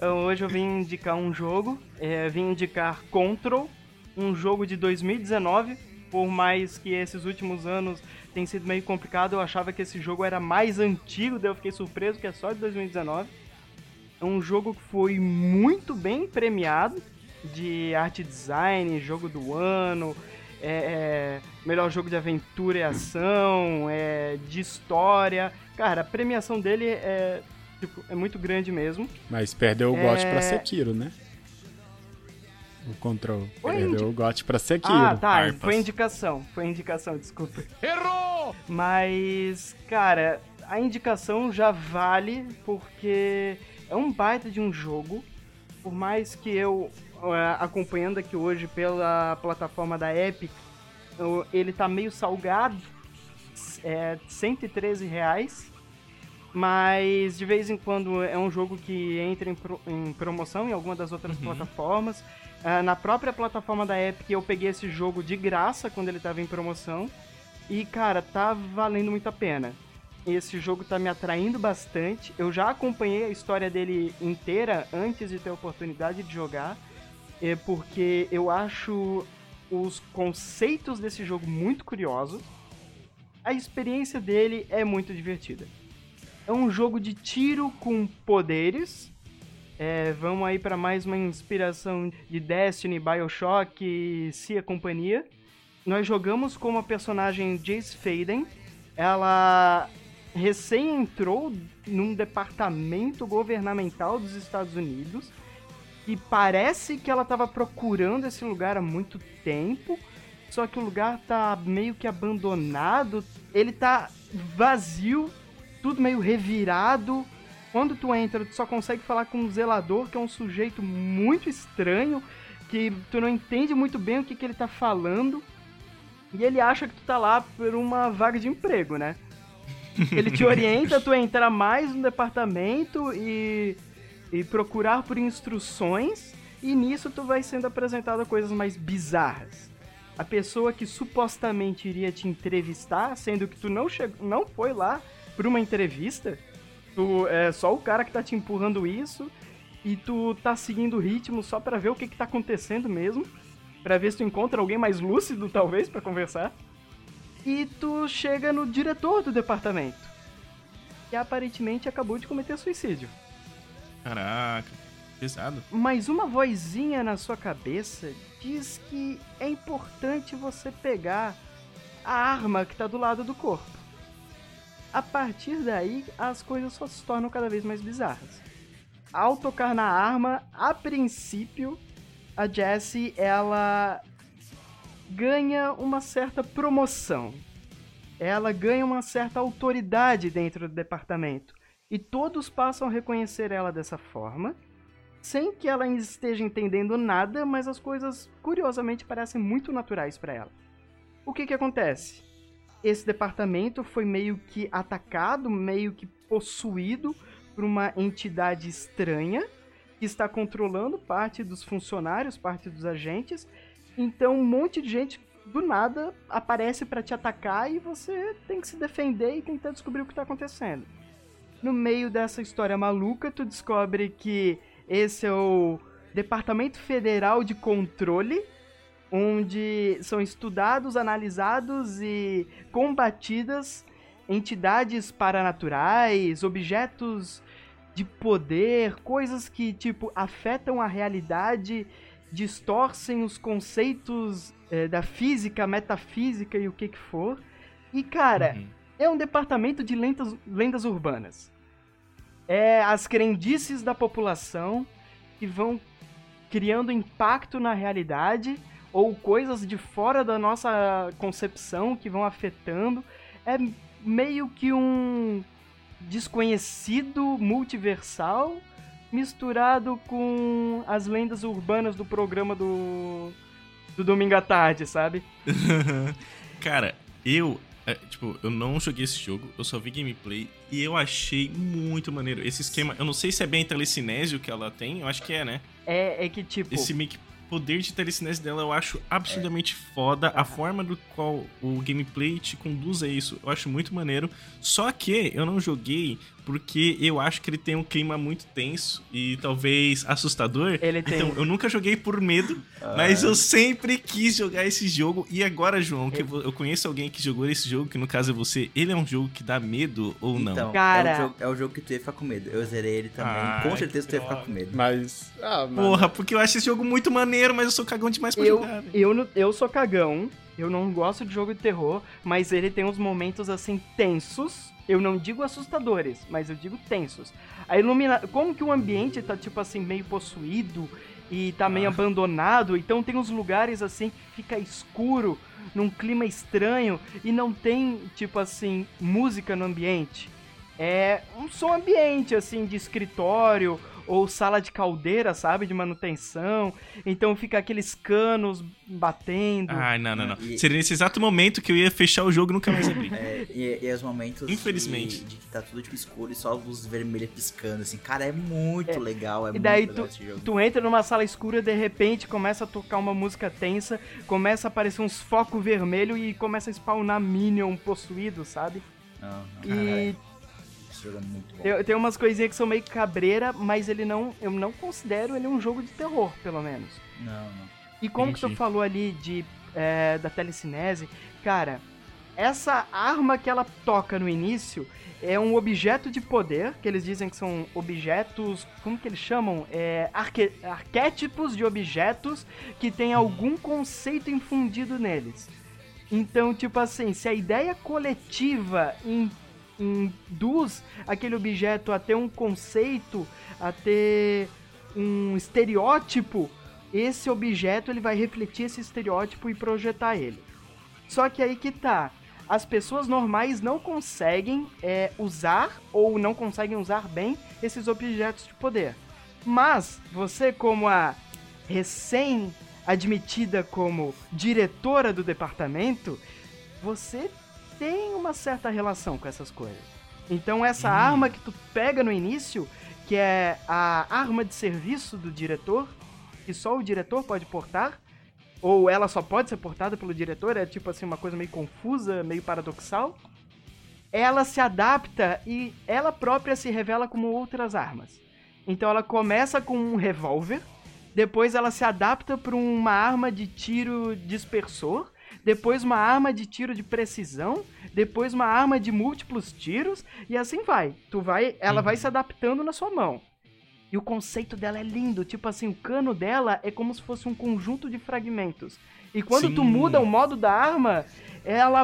S2: Ah, Hoje eu vim indicar um jogo, é, vim indicar Control, um jogo de 2019. Por mais que esses últimos anos tenham sido meio complicado, eu achava que esse jogo era mais antigo, daí eu fiquei surpreso que é só de 2019. É um jogo que foi muito bem premiado de arte design, jogo do ano, é, é, melhor jogo de aventura e ação, é, de história. Cara, a premiação dele é, tipo, é muito grande mesmo.
S4: Mas perdeu o
S2: É.
S4: GOT pra Sekiro, né? O Control.
S2: Foi
S4: perdeu
S2: indi-
S4: o GOT pra Sekiro.
S2: Ah, tá.
S1: Harpas.
S2: Foi indicação. Foi indicação, desculpa. Errou! Mas, cara, a indicação já vale porque é um baita de um jogo. Por mais que eu, acompanhando aqui hoje pela plataforma da Epic, ele tá meio salgado. é 113 reais. Mas de vez em quando é um jogo que entra em, pro, em promoção em alguma das outras
S1: Uhum.
S2: plataformas. Ah, na própria plataforma da Epic eu peguei esse jogo de graça quando ele tava em promoção. E cara, tá valendo muito a pena. Esse jogo tá me atraindo bastante. Eu já acompanhei a história dele inteira antes de ter a oportunidade de jogar. É porque eu acho os conceitos desse jogo muito curiosos. A experiência dele é muito divertida. É um jogo de tiro com poderes. É, vamos aí para mais uma inspiração de Destiny, Bioshock e Cia Companhia. Nós jogamos com a personagem Jace Faden. Ela recém entrou num departamento governamental dos Estados Unidos e parece que ela estava procurando esse lugar há muito tempo. Só que o lugar tá meio que abandonado, ele tá vazio, tudo meio revirado. Quando tu entra, tu só consegue falar com um zelador, que é um sujeito muito estranho, que tu não entende muito bem o que, que ele tá falando. E ele acha que tu tá lá por uma vaga de emprego, né? Ele te orienta tu a entrar mais no departamento e, e procurar por instruções. E nisso tu vai sendo apresentado a coisas mais bizarras. A pessoa que supostamente iria te entrevistar, sendo que tu não, chegou, não foi lá por uma entrevista, tu é só o cara que tá te empurrando isso e tu tá seguindo o ritmo só pra ver o que que tá acontecendo mesmo, Pra ver se tu encontra alguém mais lúcido talvez pra conversar. E tu chega no diretor do departamento, que aparentemente acabou de cometer suicídio.
S1: Caraca, pesado.
S2: Mas uma vozinha na sua cabeça diz que é importante você pegar a arma que tá do lado do corpo. A partir daí, as coisas só se tornam cada vez mais bizarras. Ao tocar na arma, a princípio, a Jessie ela ganha uma certa promoção. Ela ganha uma certa autoridade dentro do departamento. E todos passam a reconhecer ela dessa forma, sem que ela esteja entendendo nada, mas as coisas curiosamente parecem muito naturais para ela. O que que acontece? Esse departamento foi meio que atacado, meio que possuído por uma entidade estranha que está controlando parte dos funcionários, parte dos agentes. Então um monte de gente do nada aparece para te atacar e você tem que se defender e tentar descobrir o que está acontecendo. No meio dessa história maluca, tu descobre que esse é o Departamento Federal de Controle, onde são estudados, analisados e combatidas entidades paranaturais, objetos de poder, coisas que tipo afetam a realidade, distorcem os conceitos eh, da física, metafísica e o que que for. E cara,
S1: Uhum.
S2: É um departamento de lendas, lendas urbanas. É as crendices da população que vão criando impacto na realidade ou coisas de fora da nossa concepção que vão afetando. É meio que um desconhecido multiversal misturado com as lendas urbanas do programa do do domingo à tarde, sabe?
S1: Cara, eu. É, tipo, eu não joguei esse jogo, eu só vi gameplay e eu achei muito maneiro. Esse esquema, eu não sei se é bem telecinésio que ela tem, eu acho que é, né?
S2: É, é que tipo
S1: Esse meio que poder de telecinese dela eu acho absurdamente foda. A forma do qual o gameplay te conduz a isso, eu acho muito maneiro. Só que eu não joguei porque eu acho que ele tem um clima muito tenso e talvez assustador.
S2: Ele tem.
S1: Então, eu nunca joguei por medo, mas eu sempre quis jogar esse jogo. E agora, João, que eu conheço alguém que jogou esse jogo, que no caso é você, ele é um jogo que dá medo ou não?
S3: Então,
S2: Cara.
S3: é, o jogo, é o jogo que tu ia ficar com medo. Eu zerei ele também.
S1: Ai,
S3: com certeza tu ia ficar com medo.
S4: Mas. Ah, mano.
S1: Porra, porque eu acho esse jogo muito maneiro, mas eu sou cagão demais pra
S2: eu,
S1: jogar.
S2: eu, eu sou cagão, eu não gosto de jogo de terror, mas ele tem uns momentos assim tensos. Eu não digo assustadores, mas eu digo tensos. A ilumina... Como que o ambiente tá, tipo assim, meio possuído e tá meio
S1: Ah.
S2: abandonado, então tem uns lugares assim que fica escuro, num clima estranho, e não tem, tipo assim, música no ambiente. É um som ambiente, assim, de escritório, ou sala de caldeira, sabe? De manutenção. Então fica aqueles canos batendo.
S1: Ai, não, não, não.
S3: E-
S1: Seria nesse exato momento que eu ia fechar o jogo e nunca mais abrir.
S3: É, e, e os momentos
S1: Infelizmente.
S3: De, de que tá tudo tipo escuro e só a luz vermelha piscando, assim. Cara, é muito legal, é
S2: E daí
S3: muito
S2: tu,
S3: legal esse jogo.
S2: tu entra numa sala escura, de repente começa a tocar uma música tensa, começa a aparecer uns focos vermelhos e começa a spawnar Minion possuído, sabe?
S3: Aham.
S2: E
S3: Esse jogo é muito bom.
S2: tem, tem umas coisinhas que são meio cabreira, mas ele não. Eu não considero ele um jogo de terror, pelo menos.
S3: Não, não.
S2: E como que tu
S1: Entendi.
S2: falou ali de é, da telecinese, cara, essa arma que ela toca no início é um objeto de poder, que eles dizem que são objetos, como que eles chamam? É, arque- arquétipos de objetos que tem algum conceito infundido neles. Então, tipo assim, se a ideia coletiva induz aquele objeto a ter um conceito, a ter um estereótipo, esse objeto ele vai refletir esse estereótipo e projetar ele. Só que aí que tá. As pessoas normais não conseguem é, usar ou não conseguem usar bem esses objetos de poder. Mas você, como a recém admitida como diretora do departamento, você tem uma certa relação com essas coisas. Então essa arma que tu pega no início, que é a arma de serviço do diretor, que só o diretor pode portar, ou ela só pode ser portada pelo diretor, é tipo assim uma coisa meio confusa, meio paradoxal. Ela se adapta e ela própria se revela como outras armas. Então ela começa com um revólver, depois ela se adapta para uma arma de tiro dispersor, depois uma arma de tiro de precisão, depois uma arma de múltiplos tiros e assim vai. Tu vai, ela vai se adaptando na sua mão. E o conceito dela é lindo, tipo assim, o cano dela é como se fosse um conjunto de fragmentos. E quando
S1: Sim.
S2: tu muda o modo da arma, ela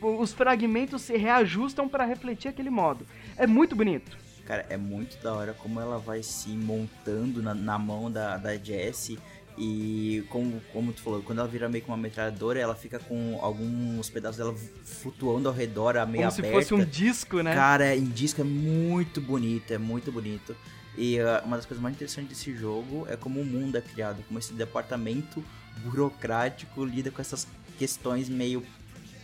S2: os fragmentos se reajustam para refletir aquele modo. É muito bonito.
S3: Cara, é muito da hora como ela vai se montando na, na mão da, da Jessie. E como, como tu falou, quando ela vira meio que uma metralhadora, ela fica com alguns pedaços dela flutuando ao redor, a meio
S2: Como se
S3: aberta.
S2: fosse um disco, né?
S3: Cara, em disco é muito bonito, é muito bonito. E uh, uma das coisas mais interessantes desse jogo é como o mundo é criado, como esse departamento burocrático lida com essas questões meio,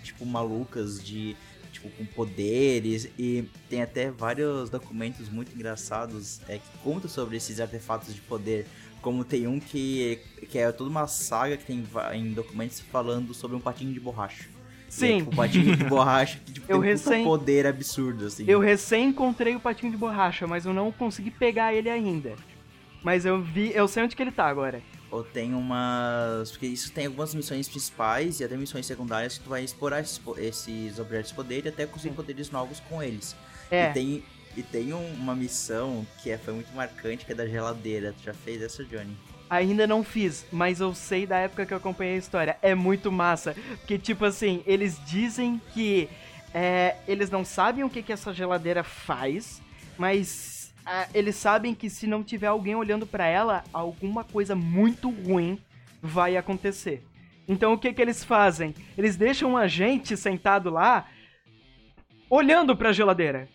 S3: tipo, malucas de, tipo, com poderes. E tem até vários documentos muito engraçados é, que contam sobre esses artefatos de poder. Como tem um que, que é toda uma saga que tem em documentos falando sobre um patinho de borracha. É,
S2: Sim.
S3: tipo, um patinho de borracha que tipo,
S2: Eu
S3: tem um
S2: recém-
S3: poder absurdo, assim.
S2: Eu recém encontrei o patinho de borracha, mas eu não consegui pegar ele ainda. Mas eu vi, eu sei onde que ele tá agora.
S3: Ou tem umas. Porque isso tem algumas missões principais e até missões secundárias que tu vai explorar esses, esses objetos de poder e até conseguir poderes novos com eles.
S2: É.
S3: E tem, e tem um- uma missão que é, foi muito marcante, que é da geladeira. Tu já fez essa, Johnny?
S2: Ainda não fiz, mas eu sei da época que eu acompanhei a história. É muito massa. Porque, tipo assim, eles dizem que é, eles não sabem o que, que essa geladeira faz, mas ah, eles sabem que se não tiver alguém olhando pra ela, alguma coisa muito ruim vai acontecer. Então o que, que eles fazem? Eles deixam um agente sentado lá olhando pra geladeira.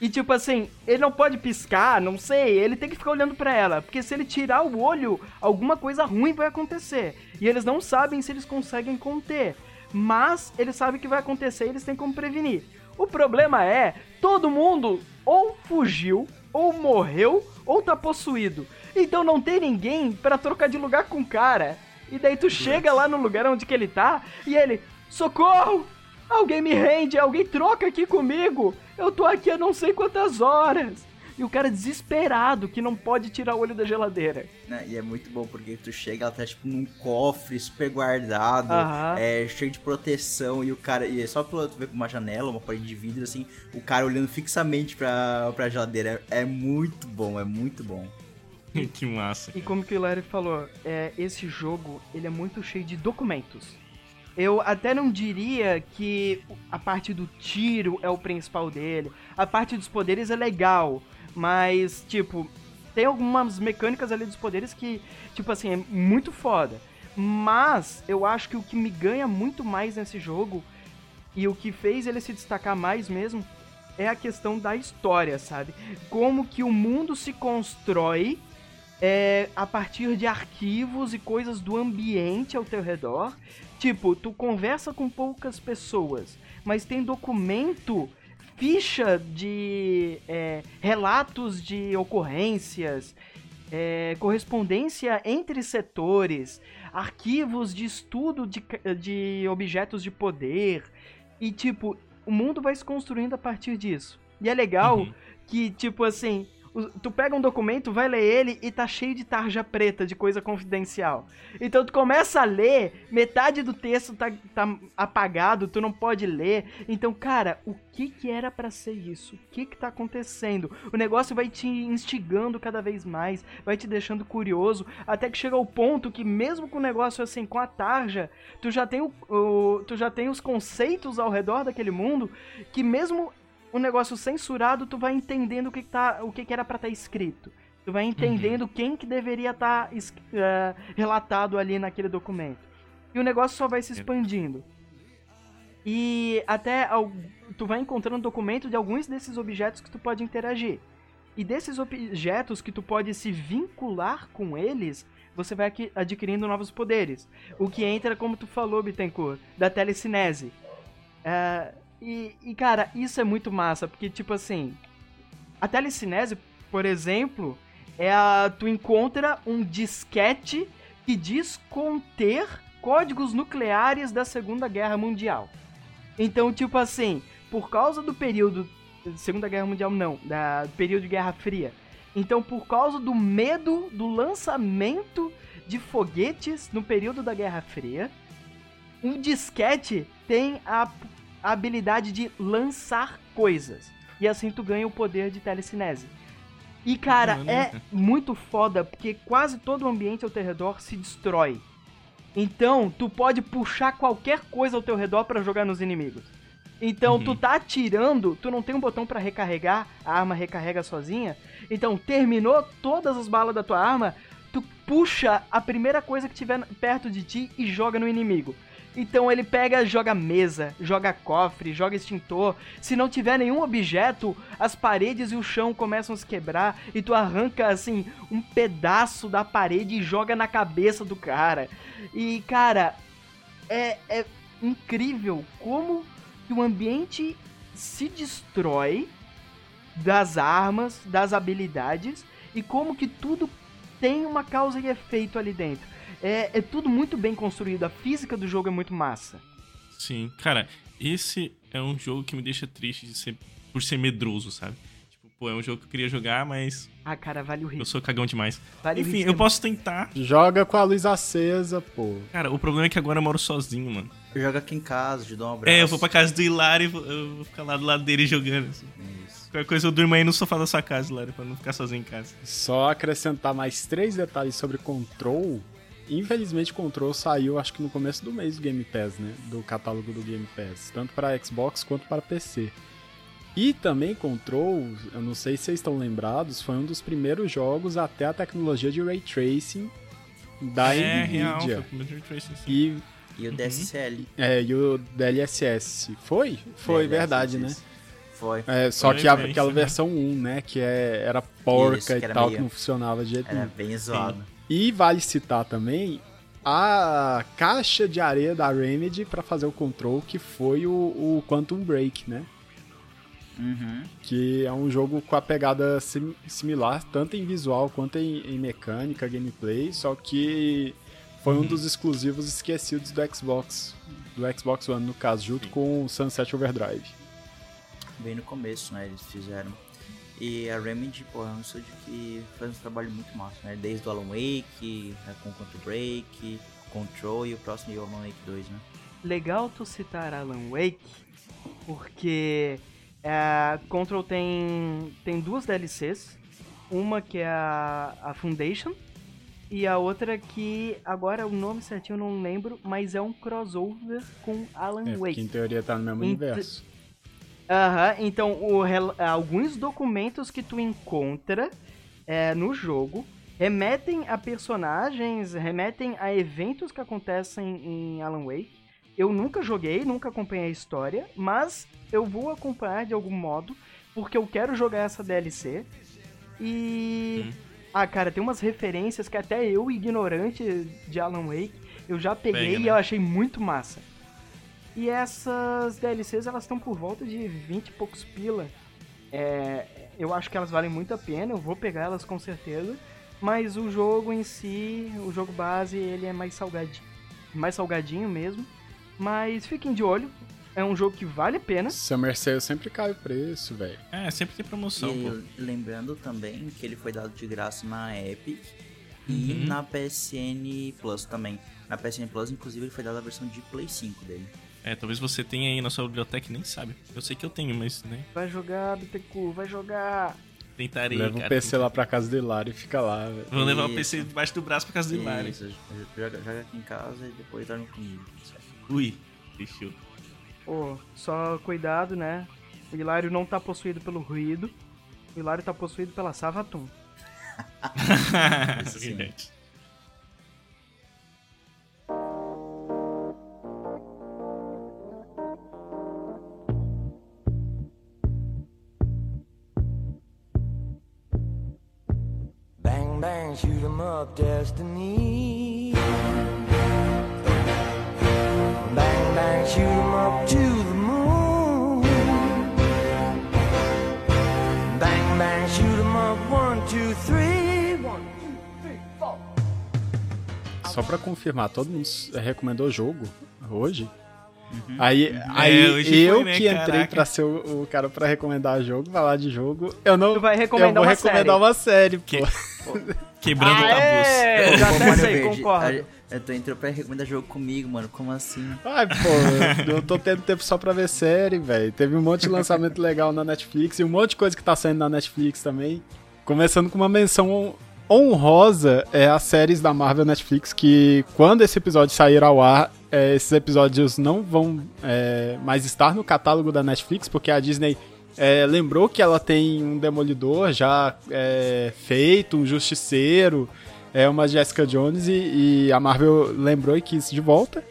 S2: E tipo assim, ele não pode piscar, não sei, ele tem que ficar olhando pra ela, porque se ele tirar o olho, alguma coisa ruim vai acontecer. E eles não sabem se eles conseguem conter, mas eles sabem que vai acontecer e eles têm como prevenir. O problema é, todo mundo ou fugiu, ou morreu, ou tá possuído. Então não tem ninguém pra trocar de lugar com o cara. E daí tu chega lá no lugar onde que ele tá e ele, socorro! Alguém me rende, alguém troca aqui comigo. Eu tô aqui há não sei quantas horas. E o cara desesperado que não pode tirar o olho da geladeira.
S3: Né? E é muito bom porque tu chega, ela tá tipo num cofre super guardado,
S2: Aham.
S3: é cheio de proteção, e o cara. E é só pra tu ver com uma janela, uma parede de vidro, assim, o cara olhando fixamente pra, pra geladeira. É, é muito bom, é muito bom.
S1: que massa.
S2: E como que o Larry falou, é, esse jogo ele é muito cheio de documentos. Eu até não diria que a parte do tiro é o principal dele. A parte dos poderes é legal, mas tipo, tem algumas mecânicas ali dos poderes que, tipo assim, é muito foda. Mas eu acho que o que me ganha muito mais nesse jogo e o que fez ele se destacar mais mesmo é a questão da história, sabe? Como que o mundo se constrói é, a partir de arquivos e coisas do ambiente ao teu redor. Tipo, tu conversa com poucas pessoas, mas tem documento, ficha de é, relatos de ocorrências, é, correspondência entre setores, arquivos de estudo de, de objetos de poder. E, tipo, o mundo vai se construindo a partir disso. E é legal uhum. que, tipo assim, tu pega um documento, vai ler ele e tá cheio de tarja preta, de coisa confidencial. Então tu começa a ler, metade do texto tá, tá apagado, tu não pode ler. Então, cara, o que que era para ser isso? O que que tá acontecendo? O negócio vai te instigando cada vez mais, vai te deixando curioso, até que chega ao ponto que mesmo com o negócio assim, com a tarja, tu já tem, o, o tu já tem os conceitos ao redor daquele mundo que mesmo um negócio censurado, tu vai entendendo o que, que tá, o que, que era para estar tá escrito. Tu vai entendendo uhum. quem que deveria estar tá, uh, relatado ali naquele documento. E o negócio só vai se expandindo. E até tu vai encontrando documento de alguns desses objetos que tu pode interagir. E desses objetos que tu pode se vincular com eles, você vai adquirindo novos poderes. O que entra, como tu falou, Bittencourt, da telecinese. Uh, e, e, cara, isso é muito massa, porque, tipo assim, a telecinese, por exemplo, é a, tu encontra um disquete que diz conter códigos nucleares da Segunda Guerra Mundial. Então, tipo assim, por causa do período. Segunda Guerra Mundial, não, da período de Guerra Fria. Então, por causa do medo do lançamento de foguetes no período da Guerra Fria, um disquete tem a a habilidade de lançar coisas. E assim tu ganha o poder de telecinese. E cara, é muito foda porque quase todo o ambiente ao teu redor se destrói. Então, tu pode puxar qualquer coisa ao teu redor para jogar nos inimigos. Então, uhum. tu tá atirando, tu não tem um botão para recarregar, a arma recarrega sozinha. Então, terminou todas as balas da tua arma, tu puxa a primeira coisa que tiver perto de ti e joga no inimigo. Então ele pega, joga mesa, joga cofre, joga extintor. Se não tiver nenhum objeto, as paredes e o chão começam a se quebrar e tu arranca assim um pedaço da parede e joga na cabeça do cara. E cara, é, é incrível como o ambiente se destrói das armas, das habilidades e como que tudo tem uma causa e efeito ali dentro. É, é tudo muito bem construído, a física do jogo é muito massa.
S1: Sim, cara, esse é um jogo que me deixa triste de ser, por ser medroso, sabe? Tipo, pô, é um jogo que eu queria jogar, mas.
S2: Ah, cara, vale o risco.
S1: Eu sou cagão demais. Vale Enfim, eu posso tentar.
S4: Joga com a luz acesa, pô.
S1: Cara, o problema é que agora eu moro sozinho, mano.
S3: Joga aqui em casa, te dou um abraço.
S1: É, eu vou pra casa do Hilário e vou, eu vou ficar lá do lado dele jogando. Assim. Isso. Qualquer coisa eu durmo aí no sofá da sua casa, Hilário, pra não ficar sozinho em casa.
S4: Só acrescentar mais três detalhes sobre Control Infelizmente, Control saiu, acho que no começo do mês do Game Pass, né? Do catálogo do Game Pass, tanto para Xbox quanto para PC. E também Control, eu não sei se vocês estão lembrados, foi um dos primeiros jogos até a tecnologia de ray tracing da é, Nvidia. Real, tracing, sim. E,
S3: e o DSL.
S4: É, e o DLSS. Foi? Foi, DLSS. verdade, né?
S3: Foi.
S4: É, só foi que a, aquela né? versão 1, né? Que é, era porca Isso, e tal, meio... que não funcionava de jeito
S3: Era bem zoado. Sim.
S4: E vale citar também a caixa de areia da Remedy para fazer o control, que foi o, o Quantum Break, né?
S3: Uhum.
S4: Que é um jogo com a pegada sim, similar, tanto em visual quanto em, em, mecânica, gameplay, só que foi um uhum. dos exclusivos esquecidos do Xbox, do Xbox One, no caso, junto com o Sunset Overdrive.
S3: Bem no começo, né? Eles fizeram. E a Remedy, pô, é um estúdio que faz um trabalho muito massa, né? Desde o Alan Wake, né, com Quantum Break, Control e o próximo Alan Wake 2, né?
S2: Legal tu citar Alan Wake, porque é, Control tem, tem duas DLCs. Uma que é a, a Foundation, e a outra que agora o nome certinho eu não lembro, mas é um crossover com Alan é, Wake. Que
S4: em teoria tá no mesmo Ent universo.
S2: Aham, uhum, então o, alguns documentos que tu encontra é, no jogo remetem a personagens, remetem a eventos que acontecem em Alan Wake. eu nunca joguei, nunca acompanhei a história, mas eu vou acompanhar de algum modo, porque eu quero jogar essa DLC. E. Hum. Ah, cara, tem umas referências que até eu, ignorante de Alan Wake, eu já peguei Pega, né? e eu achei muito massa. E essas DLCs, elas estão por volta de 20 e poucos pila. É, eu acho que elas valem muito a pena, eu vou pegar elas com certeza. Mas o jogo em si, o jogo base, ele é mais salgadinho, mais salgadinho mesmo. Mas fiquem de olho, é um jogo que vale a pena.
S4: Summer Sale sempre cai o preço, velho.
S1: É, sempre tem promoção.
S3: E lembrando também que ele foi dado de graça na Epic e uhum. na PSN Plus também. Na PSN Plus, inclusive, ele foi dado a versão de Play 5 dele.
S1: É, talvez você tenha aí na sua biblioteca e nem sabe. Eu sei que eu tenho, mas, né?
S2: Vai jogar, BTQ, vai jogar.
S1: Tentarei,
S4: Leva
S1: cara,
S4: um PC lá pra casa do Hilário e fica lá, velho.
S1: Vamos levar o PC debaixo do braço pra casa do Hilário.
S3: Isso, joga, joga aqui em casa e depois dorme comigo.
S1: Ui, fechou.
S2: Pô, só cuidado, né? O Hilário não tá possuído pelo ruído. O Hilário tá possuído pela Savatum.
S1: Isso sim. Bang bang shoot 'em up destiny bang, shoot 'em up to the moon. Bang, bang, shoot 'em up, one, two, three. Só pra confirmar, todo mundo recomendou o jogo hoje? Uhum. Aí, é, aí eu foi, né, que entrei caraca. pra ser o, o, cara pra recomendar jogo, falar de jogo, eu não.
S2: Tu vai recomendar
S1: eu vou
S2: uma
S1: recomendar
S2: série.
S1: uma série, pô. Que... Quebrando ah, tabus.
S2: É, já até sei, concordo.
S3: Eu tô entrando pra recomendar jogo comigo, mano. Como assim?
S4: Ai, pô, eu tô tendo tempo só pra ver série, velho. Teve um monte de lançamento legal na Netflix e um monte de coisa que tá saindo na Netflix também. Começando com uma menção honrosa é as séries da Marvel Netflix que quando esse episódio sair ao ar, é, esses episódios não vão é, mais estar no catálogo da Netflix, porque a Disney é, lembrou que ela tem um Demolidor já é, feito, um Justiceiro, é uma Jessica Jones e, e, a Marvel lembrou e quis de volta.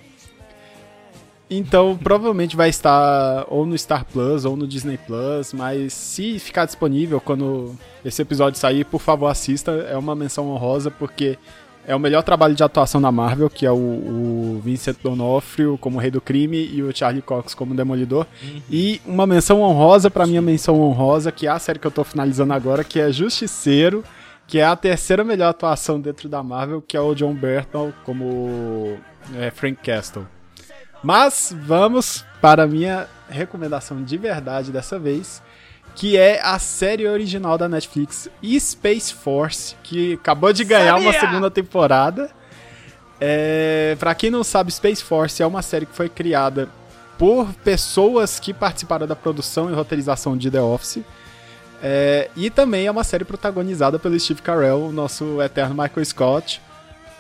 S4: Então provavelmente vai estar ou no Star Plus ou no Disney Plus, mas se ficar disponível quando esse episódio sair, por favor assista. É uma menção honrosa porque é o melhor trabalho de atuação da Marvel, que é o, o Vincent D'Onofrio como Rei do Crime e o Charlie Cox como Demolidor. Uhum. E uma menção honrosa para minha menção honrosa, que é a série que eu tô finalizando agora, que é Justiceiro, que é a terceira melhor atuação dentro da Marvel, que é o John Burton como é, Frank Castle. Mas vamos para a minha recomendação de verdade dessa vez, que é a série original da Netflix, Space Force, que acabou de ganhar Sabia! uma segunda temporada. É, para quem não sabe, Space Force é uma série que foi criada por pessoas que participaram da produção e roteirização de The Office. É, e também é uma série protagonizada pelo Steve Carell, nosso eterno Michael Scott.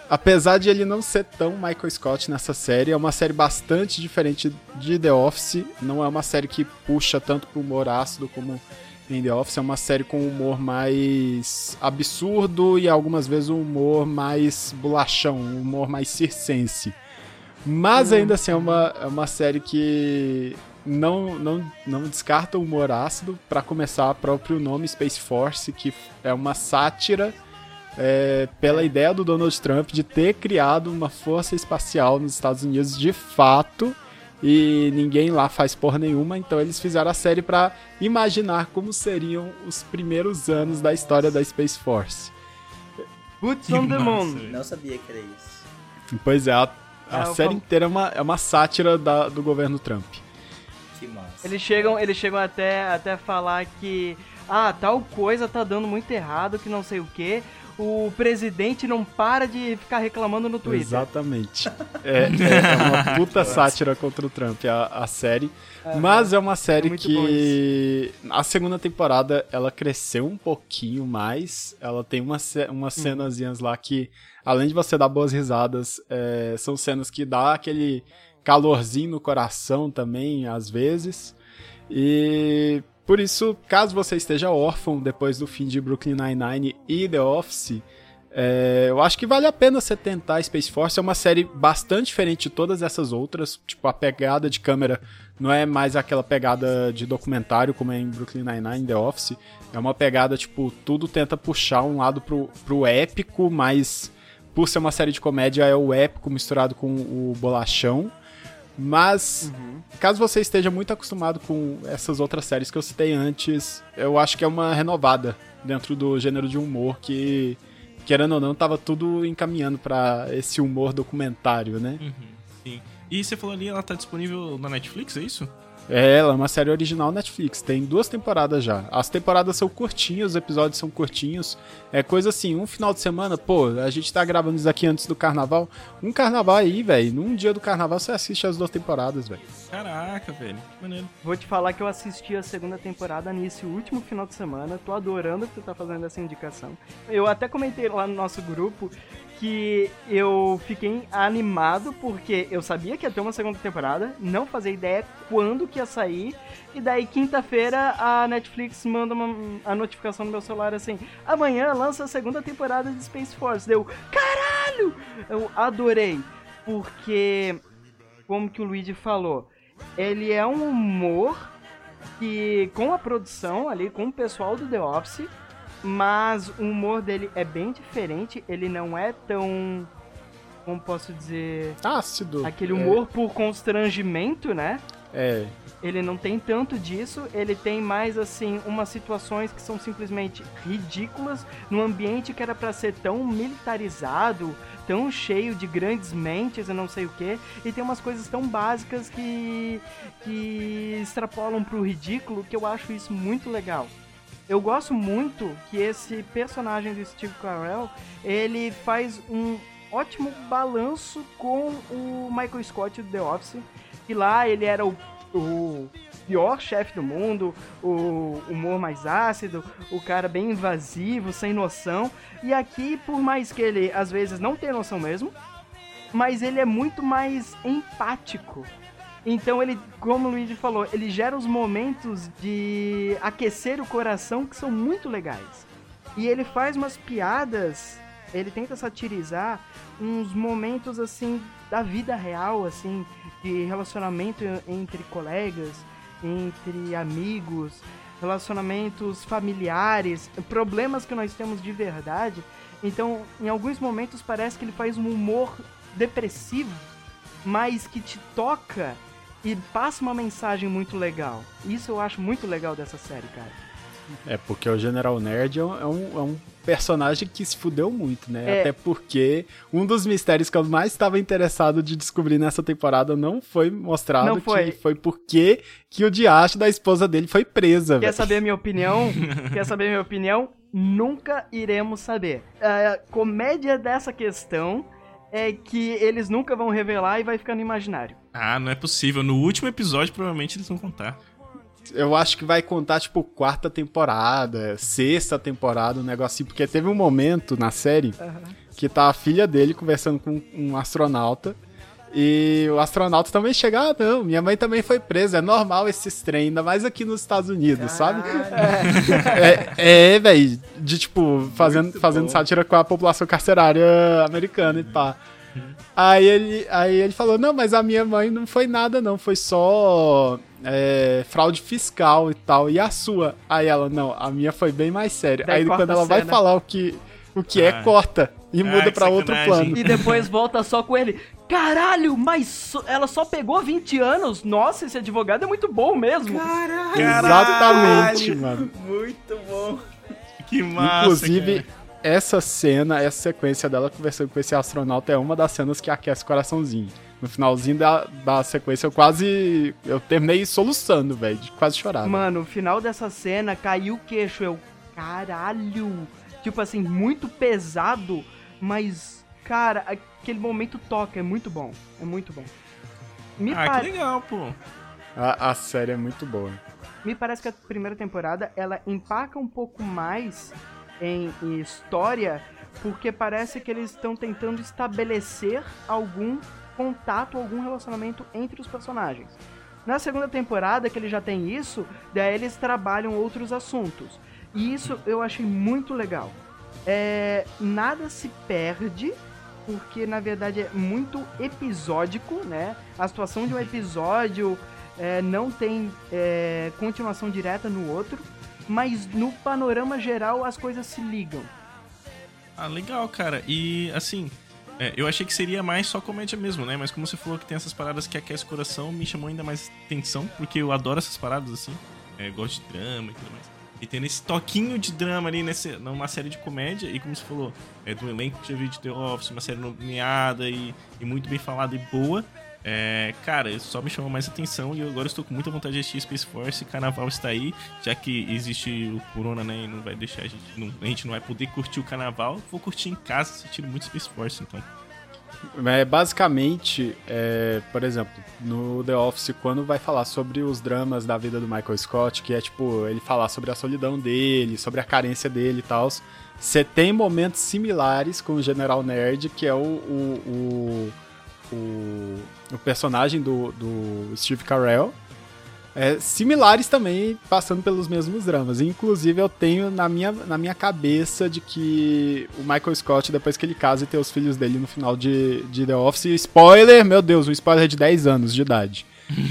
S4: Apesar de ele não ser tão Michael Scott nessa série, é uma série bastante diferente de The Office. Não é uma série que puxa tanto pro humor ácido como em The Office. É uma série com humor mais absurdo e algumas vezes um humor mais bolachão, um humor mais circense. Mas uhum. ainda assim é uma, é uma série que não, não, não descarta o humor ácido. Para começar, o próprio nome Space Force, que é uma sátira é, pela ideia do Donald Trump de ter criado uma força espacial nos Estados Unidos de fato e ninguém lá faz porra nenhuma, então eles fizeram a série para imaginar como seriam os primeiros anos da história da Space Force.
S2: Boots on the Moon.
S3: Não sabia que era isso.
S4: Pois é, a, a é, série inteira é uma, é uma sátira da, do governo Trump.
S3: Que massa.
S2: Eles chegam, eles chegam até, até falar que ah, tal coisa tá dando muito errado, que não sei o que o presidente não para de ficar reclamando no Twitter.
S4: Exatamente. É, é uma puta sátira contra o Trump, a, a série. É, Mas é uma série é que a segunda temporada ela cresceu um pouquinho mais. Ela tem uma, umas hum. cenazinhas lá que, além de você dar boas risadas, é, são cenas que dá aquele calorzinho no coração também, às vezes. E por isso, caso você esteja órfão depois do fim de Brooklyn Nine-Nine e The Office, É, eu acho que vale a pena você tentar Space Force. É uma série bastante diferente de todas essas outras. Tipo, a pegada de câmera não é mais aquela pegada de documentário como é em Brooklyn Nine-Nine, The Office. É uma pegada, tipo, tudo tenta puxar um lado pro, pro épico, mas por ser uma série de comédia, é o épico misturado com o bolachão. Mas, uhum. caso você esteja muito acostumado com essas outras séries que eu citei antes, eu acho que é uma renovada dentro do gênero de humor que querendo ou não, tava tudo encaminhando para esse humor documentário, né?
S1: Uhum, sim. E você falou ali, ela tá disponível na Netflix, é isso?
S4: É, ela é uma série original Netflix, tem duas temporadas já. As temporadas são curtinhas, os episódios são curtinhos. É coisa assim, um final de semana, pô, a gente tá gravando isso aqui antes do carnaval. Um carnaval aí, velho, num dia do carnaval você assiste as duas temporadas, velho.
S1: Caraca, velho, que maneiro.
S2: Vou te falar que eu assisti a segunda temporada nesse último final de semana, tô adorando que tu tá fazendo essa indicação. Eu até comentei lá no nosso grupo que eu fiquei animado porque eu sabia que ia ter uma segunda temporada, não fazia ideia quando que ia sair, e daí quinta-feira a Netflix manda uma, a notificação no meu celular assim: amanhã lança a segunda temporada de Space Force. Deu, caralho! Eu adorei, porque, como que o Luigi falou, ele é um humor que, com a produção ali, com o pessoal do The Office mas o humor dele é bem diferente, ele não é tão. Como posso dizer?
S4: Ácido.
S2: Aquele humor é. por constrangimento, né?
S4: É.
S2: Ele não tem tanto disso, ele tem mais assim umas situações que são simplesmente ridículas num ambiente que era para ser tão militarizado, tão cheio de grandes mentes e não sei o que, e tem umas coisas tão básicas que que extrapolam pro ridículo que eu acho isso muito legal. Eu gosto muito que esse personagem do Steve Carell, ele faz um ótimo balanço com o Michael Scott do The Office, que lá ele era o, o pior chefe do mundo, o humor mais ácido, o cara bem invasivo, sem noção. E aqui, por mais que ele às vezes não tenha noção mesmo, mas ele é muito mais empático. Então ele, como o Luigi falou, ele gera os momentos de aquecer o coração que são muito legais. E ele faz umas piadas, ele tenta satirizar uns momentos assim da vida real, assim, de relacionamento entre colegas, entre amigos, relacionamentos familiares, problemas que nós temos de verdade. Então, em alguns momentos parece que ele faz um humor depressivo, mas que te toca e passa uma mensagem muito legal. Isso eu acho muito legal dessa série, cara.
S4: É, porque o General Nerd é um, é um, é um personagem que se fudeu muito, né? É. Até porque um dos mistérios que eu mais estava interessado de descobrir nessa temporada não foi mostrado, não foi. que foi porque que o diacho da esposa dele foi presa.
S2: Quer véio. saber a minha opinião? Quer saber a minha opinião? Nunca iremos saber. A comédia dessa questão é que eles nunca vão revelar e vai ficar no imaginário.
S1: Ah, não é possível. No último episódio, provavelmente eles vão contar.
S4: Eu acho que vai contar, tipo, quarta temporada, sexta temporada, um negócio assim, porque teve um momento na série uhum. que tá a filha dele conversando com um astronauta. E o astronauta também chega, ah, não, minha mãe também foi presa, é normal esse trem, ainda mais aqui nos Estados Unidos, sabe? É, é, velho, de tipo, fazendo, fazendo sátira com a população carcerária americana e pá. Aí ele, aí ele falou, não, mas a minha mãe não foi nada não, foi só é, fraude fiscal e tal, e a sua? Aí ela, não, a minha foi bem mais séria. Daí aí quando ela vai falar o que, o que é, ah. é, corta e ah, muda para outro plano.
S2: E depois volta só com ele, Caralho, mas ela só pegou 20 anos? Nossa, esse advogado é muito bom mesmo.
S3: Caralho.
S4: Exatamente, mano.
S3: Muito bom.
S1: Que massa,
S4: Inclusive, cara. essa cena, essa sequência dela conversando com esse astronauta é uma das cenas que aquece o coraçãozinho. No finalzinho da, da sequência, eu quase. Eu terminei soluçando, velho. Quase chorar.
S2: Mano, o final dessa cena caiu o queixo. Eu. Caralho! Tipo assim, muito pesado, mas. Cara, aquele momento toca, é muito bom. É muito bom.
S1: Me ah, que legal, pô.
S4: A, a série é muito boa.
S2: Me parece que a primeira temporada ela empaca um pouco mais em, em história, porque parece que eles estão tentando estabelecer algum contato, algum relacionamento entre os personagens. Na segunda temporada, que ele já tem isso, daí eles trabalham outros assuntos. E isso eu achei muito legal. É, nada se perde, porque na verdade é muito episódico, né? A situação de um episódio é, não tem é, continuação direta no outro, mas no panorama geral as coisas se ligam.
S1: Ah, legal, cara. E assim, é, eu achei que seria mais só comédia mesmo, né? Mas como você falou que tem essas paradas que aquecem o coração, me chamou ainda mais atenção, porque eu adoro essas paradas, assim. É, gosto de drama e tudo mais. E tendo esse toquinho de drama ali nesse, numa série de comédia, e como você falou, é do elenco que já viu de The Office, uma série nomeada e, e muito bem falada e boa. É, cara, só me chamou mais atenção e eu agora estou com muita vontade de assistir Space Force. Carnaval está aí, já que existe o Corona, né? E não vai deixar a gente. Não, a gente não vai poder curtir o carnaval. Vou curtir em casa assistindo muito Space Force, então.
S4: É, basicamente, é, por exemplo, no The Office, quando vai falar sobre os dramas da vida do Michael Scott, que é tipo, ele falar sobre a solidão dele, sobre a carência dele e tal, você tem momentos similares com o General Nerd, que é o, o, o, o, o personagem do, do Steve Carell, é, similares também, passando pelos mesmos dramas. Inclusive, eu tenho na minha, na minha cabeça de que o Michael Scott, depois que ele casa e tem os filhos dele no final de, de The Office, spoiler, meu Deus, um spoiler de 10 anos de idade.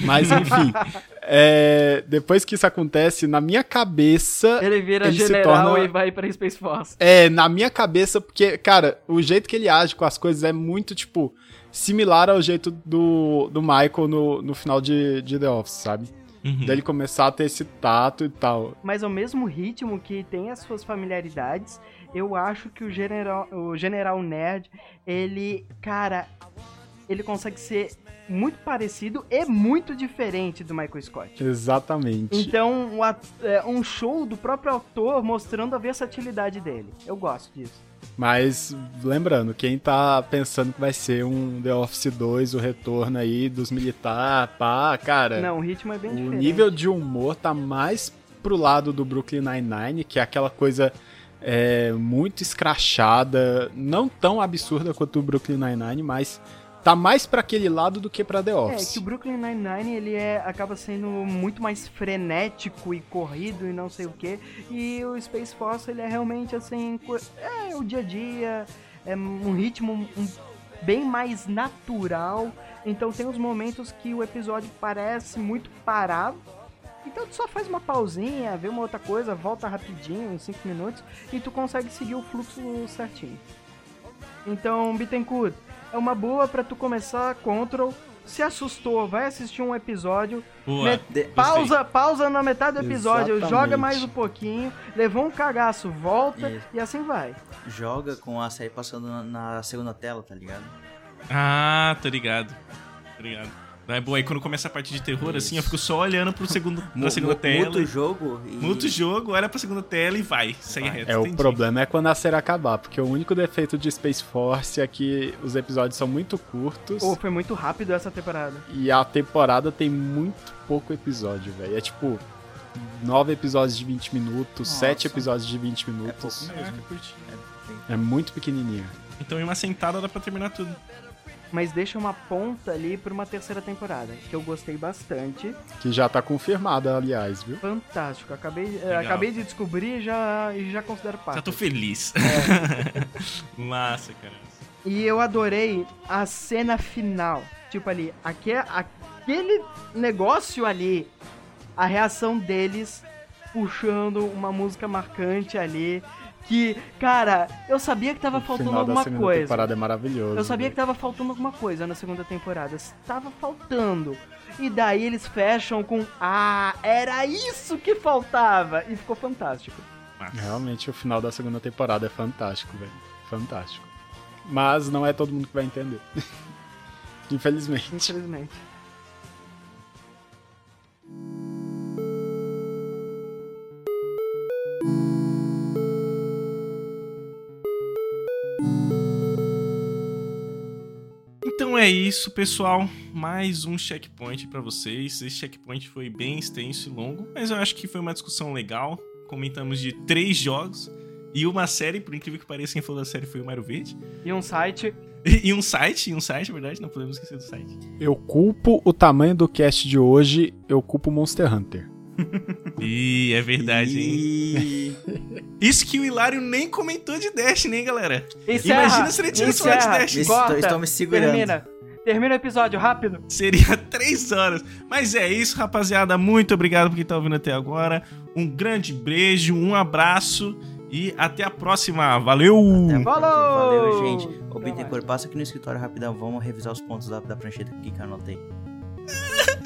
S4: Mas enfim, é, depois que isso acontece, na minha cabeça.
S2: Ele vira
S4: ele
S2: general
S4: torna...
S2: e vai pra Space Force.
S4: É, na minha cabeça, porque, cara, o jeito que ele age com as coisas é muito, tipo, similar ao jeito do, do Michael no, no final de, de The Office, sabe? Uhum. Dele começar a ter esse tato e tal.
S2: Mas ao mesmo ritmo que tem as suas familiaridades, eu acho que o General, o General Nerd, ele, cara, ele consegue ser muito parecido e muito diferente do Michael Scott.
S4: Exatamente.
S2: Então, um é, show do próprio autor mostrando a versatilidade dele. Eu gosto disso.
S4: Mas lembrando, quem tá pensando que vai ser um The Office 2, o retorno aí dos militares, pá, cara.
S2: Não, o ritmo é bem
S4: o
S2: diferente.
S4: O nível de humor tá mais pro lado do Brooklyn Nine-Nine, que é aquela coisa é, muito escrachada, não tão absurda quanto o Brooklyn Nine-Nine, mas tá mais para aquele lado do que para The Office.
S2: É que o Brooklyn Nine-Nine ele é, acaba sendo muito mais frenético e corrido e não sei o que, e o Space Force ele é realmente assim, é o dia a dia, é um ritmo um, bem mais natural. Então tem uns momentos que o episódio parece muito parado. Então tu só faz uma pausinha, vê uma outra coisa, volta rapidinho, uns 5 minutos, e tu consegue seguir o fluxo certinho. Então, Bittencourt, é uma boa para tu começar Control. Se assustou, vai assistir um episódio.
S1: Boa,
S2: pausa, pausa na metade do episódio,
S4: Exatamente.
S2: joga mais um pouquinho, levou um cagaço, volta
S3: Isso.
S2: e assim vai.
S3: Joga com a série passando na, na segunda tela, tá ligado?
S1: Ah, tô ligado. Tô ligado. Não é boa, aí quando começa a parte de terror, assim, eu fico só olhando pro segundo, pra segunda tela.
S3: Muda o jogo e...
S1: Muda o jogo, olha pra segunda tela e vai, segue
S3: Vai.
S1: reto.
S4: É, o
S1: entendi.
S4: problema é quando a série acabar, porque o único defeito de Space Force é que os episódios são muito curtos
S2: Pô, foi muito rápido essa temporada.
S4: e a temporada tem muito pouco episódio, velho. É tipo nove episódios de 20 minutos,
S3: Nossa.
S4: sete episódios de 20
S3: É
S4: minutos.
S3: pouco
S1: Caraca,
S3: mesmo.
S1: curti.
S3: É,
S4: É muito pequenininho.
S1: Então em uma sentada dá pra terminar tudo.
S2: Mas deixa uma ponta ali pra uma terceira temporada, que eu gostei bastante.
S4: Que já tá confirmada, aliás, viu?
S2: Fantástico. Acabei, eh,
S1: Legal.
S2: acabei de descobrir e já, e já considero parte.
S1: Já tô feliz. Massa, cara.
S2: E eu adorei a cena final. Tipo ali, aque- aquele negócio ali, a reação deles puxando uma música marcante ali. Que, cara, eu sabia que tava
S4: o
S2: faltando alguma
S4: segunda
S2: coisa.
S4: temporada é maravilhoso.
S2: Eu sabia
S4: velho.
S2: que tava faltando alguma coisa na segunda temporada. Tava faltando. E daí eles fecham com Ah, era isso que faltava! E ficou fantástico.
S4: Realmente o final da segunda temporada é fantástico, velho. Fantástico. Mas não é todo mundo que vai entender. Infelizmente.
S2: Infelizmente.
S1: Então é isso, pessoal. Mais um checkpoint pra vocês. Esse checkpoint foi bem extenso e longo, mas eu acho que foi uma discussão legal. Comentamos de três jogos e uma série, por incrível que pareça, quem falou da série foi o Mario Verde.
S2: E um site.
S1: E, e um site, e um site, é verdade, não podemos esquecer do site.
S4: Eu culpo o tamanho do cast de hoje, eu culpo Monster Hunter.
S1: Ih, é verdade, hein? Isso que o Hilário nem comentou de Dash, né, galera?
S2: Encerra,
S1: Imagina se ele tivesse falado de.
S3: Estou-
S2: corta,
S3: estou me segurando.
S2: Termina. Termina o episódio, rápido.
S1: Seria três horas. Mas é isso, rapaziada. Muito obrigado por quem tá ouvindo até agora. Um grande beijo, um abraço e até a próxima. Valeu!
S3: Até a próxima. Valeu, gente. Ô, Bittencourt, passa aqui no escritório rapidão. Vamos revisar os pontos da, da prancheta aqui que eu anotei.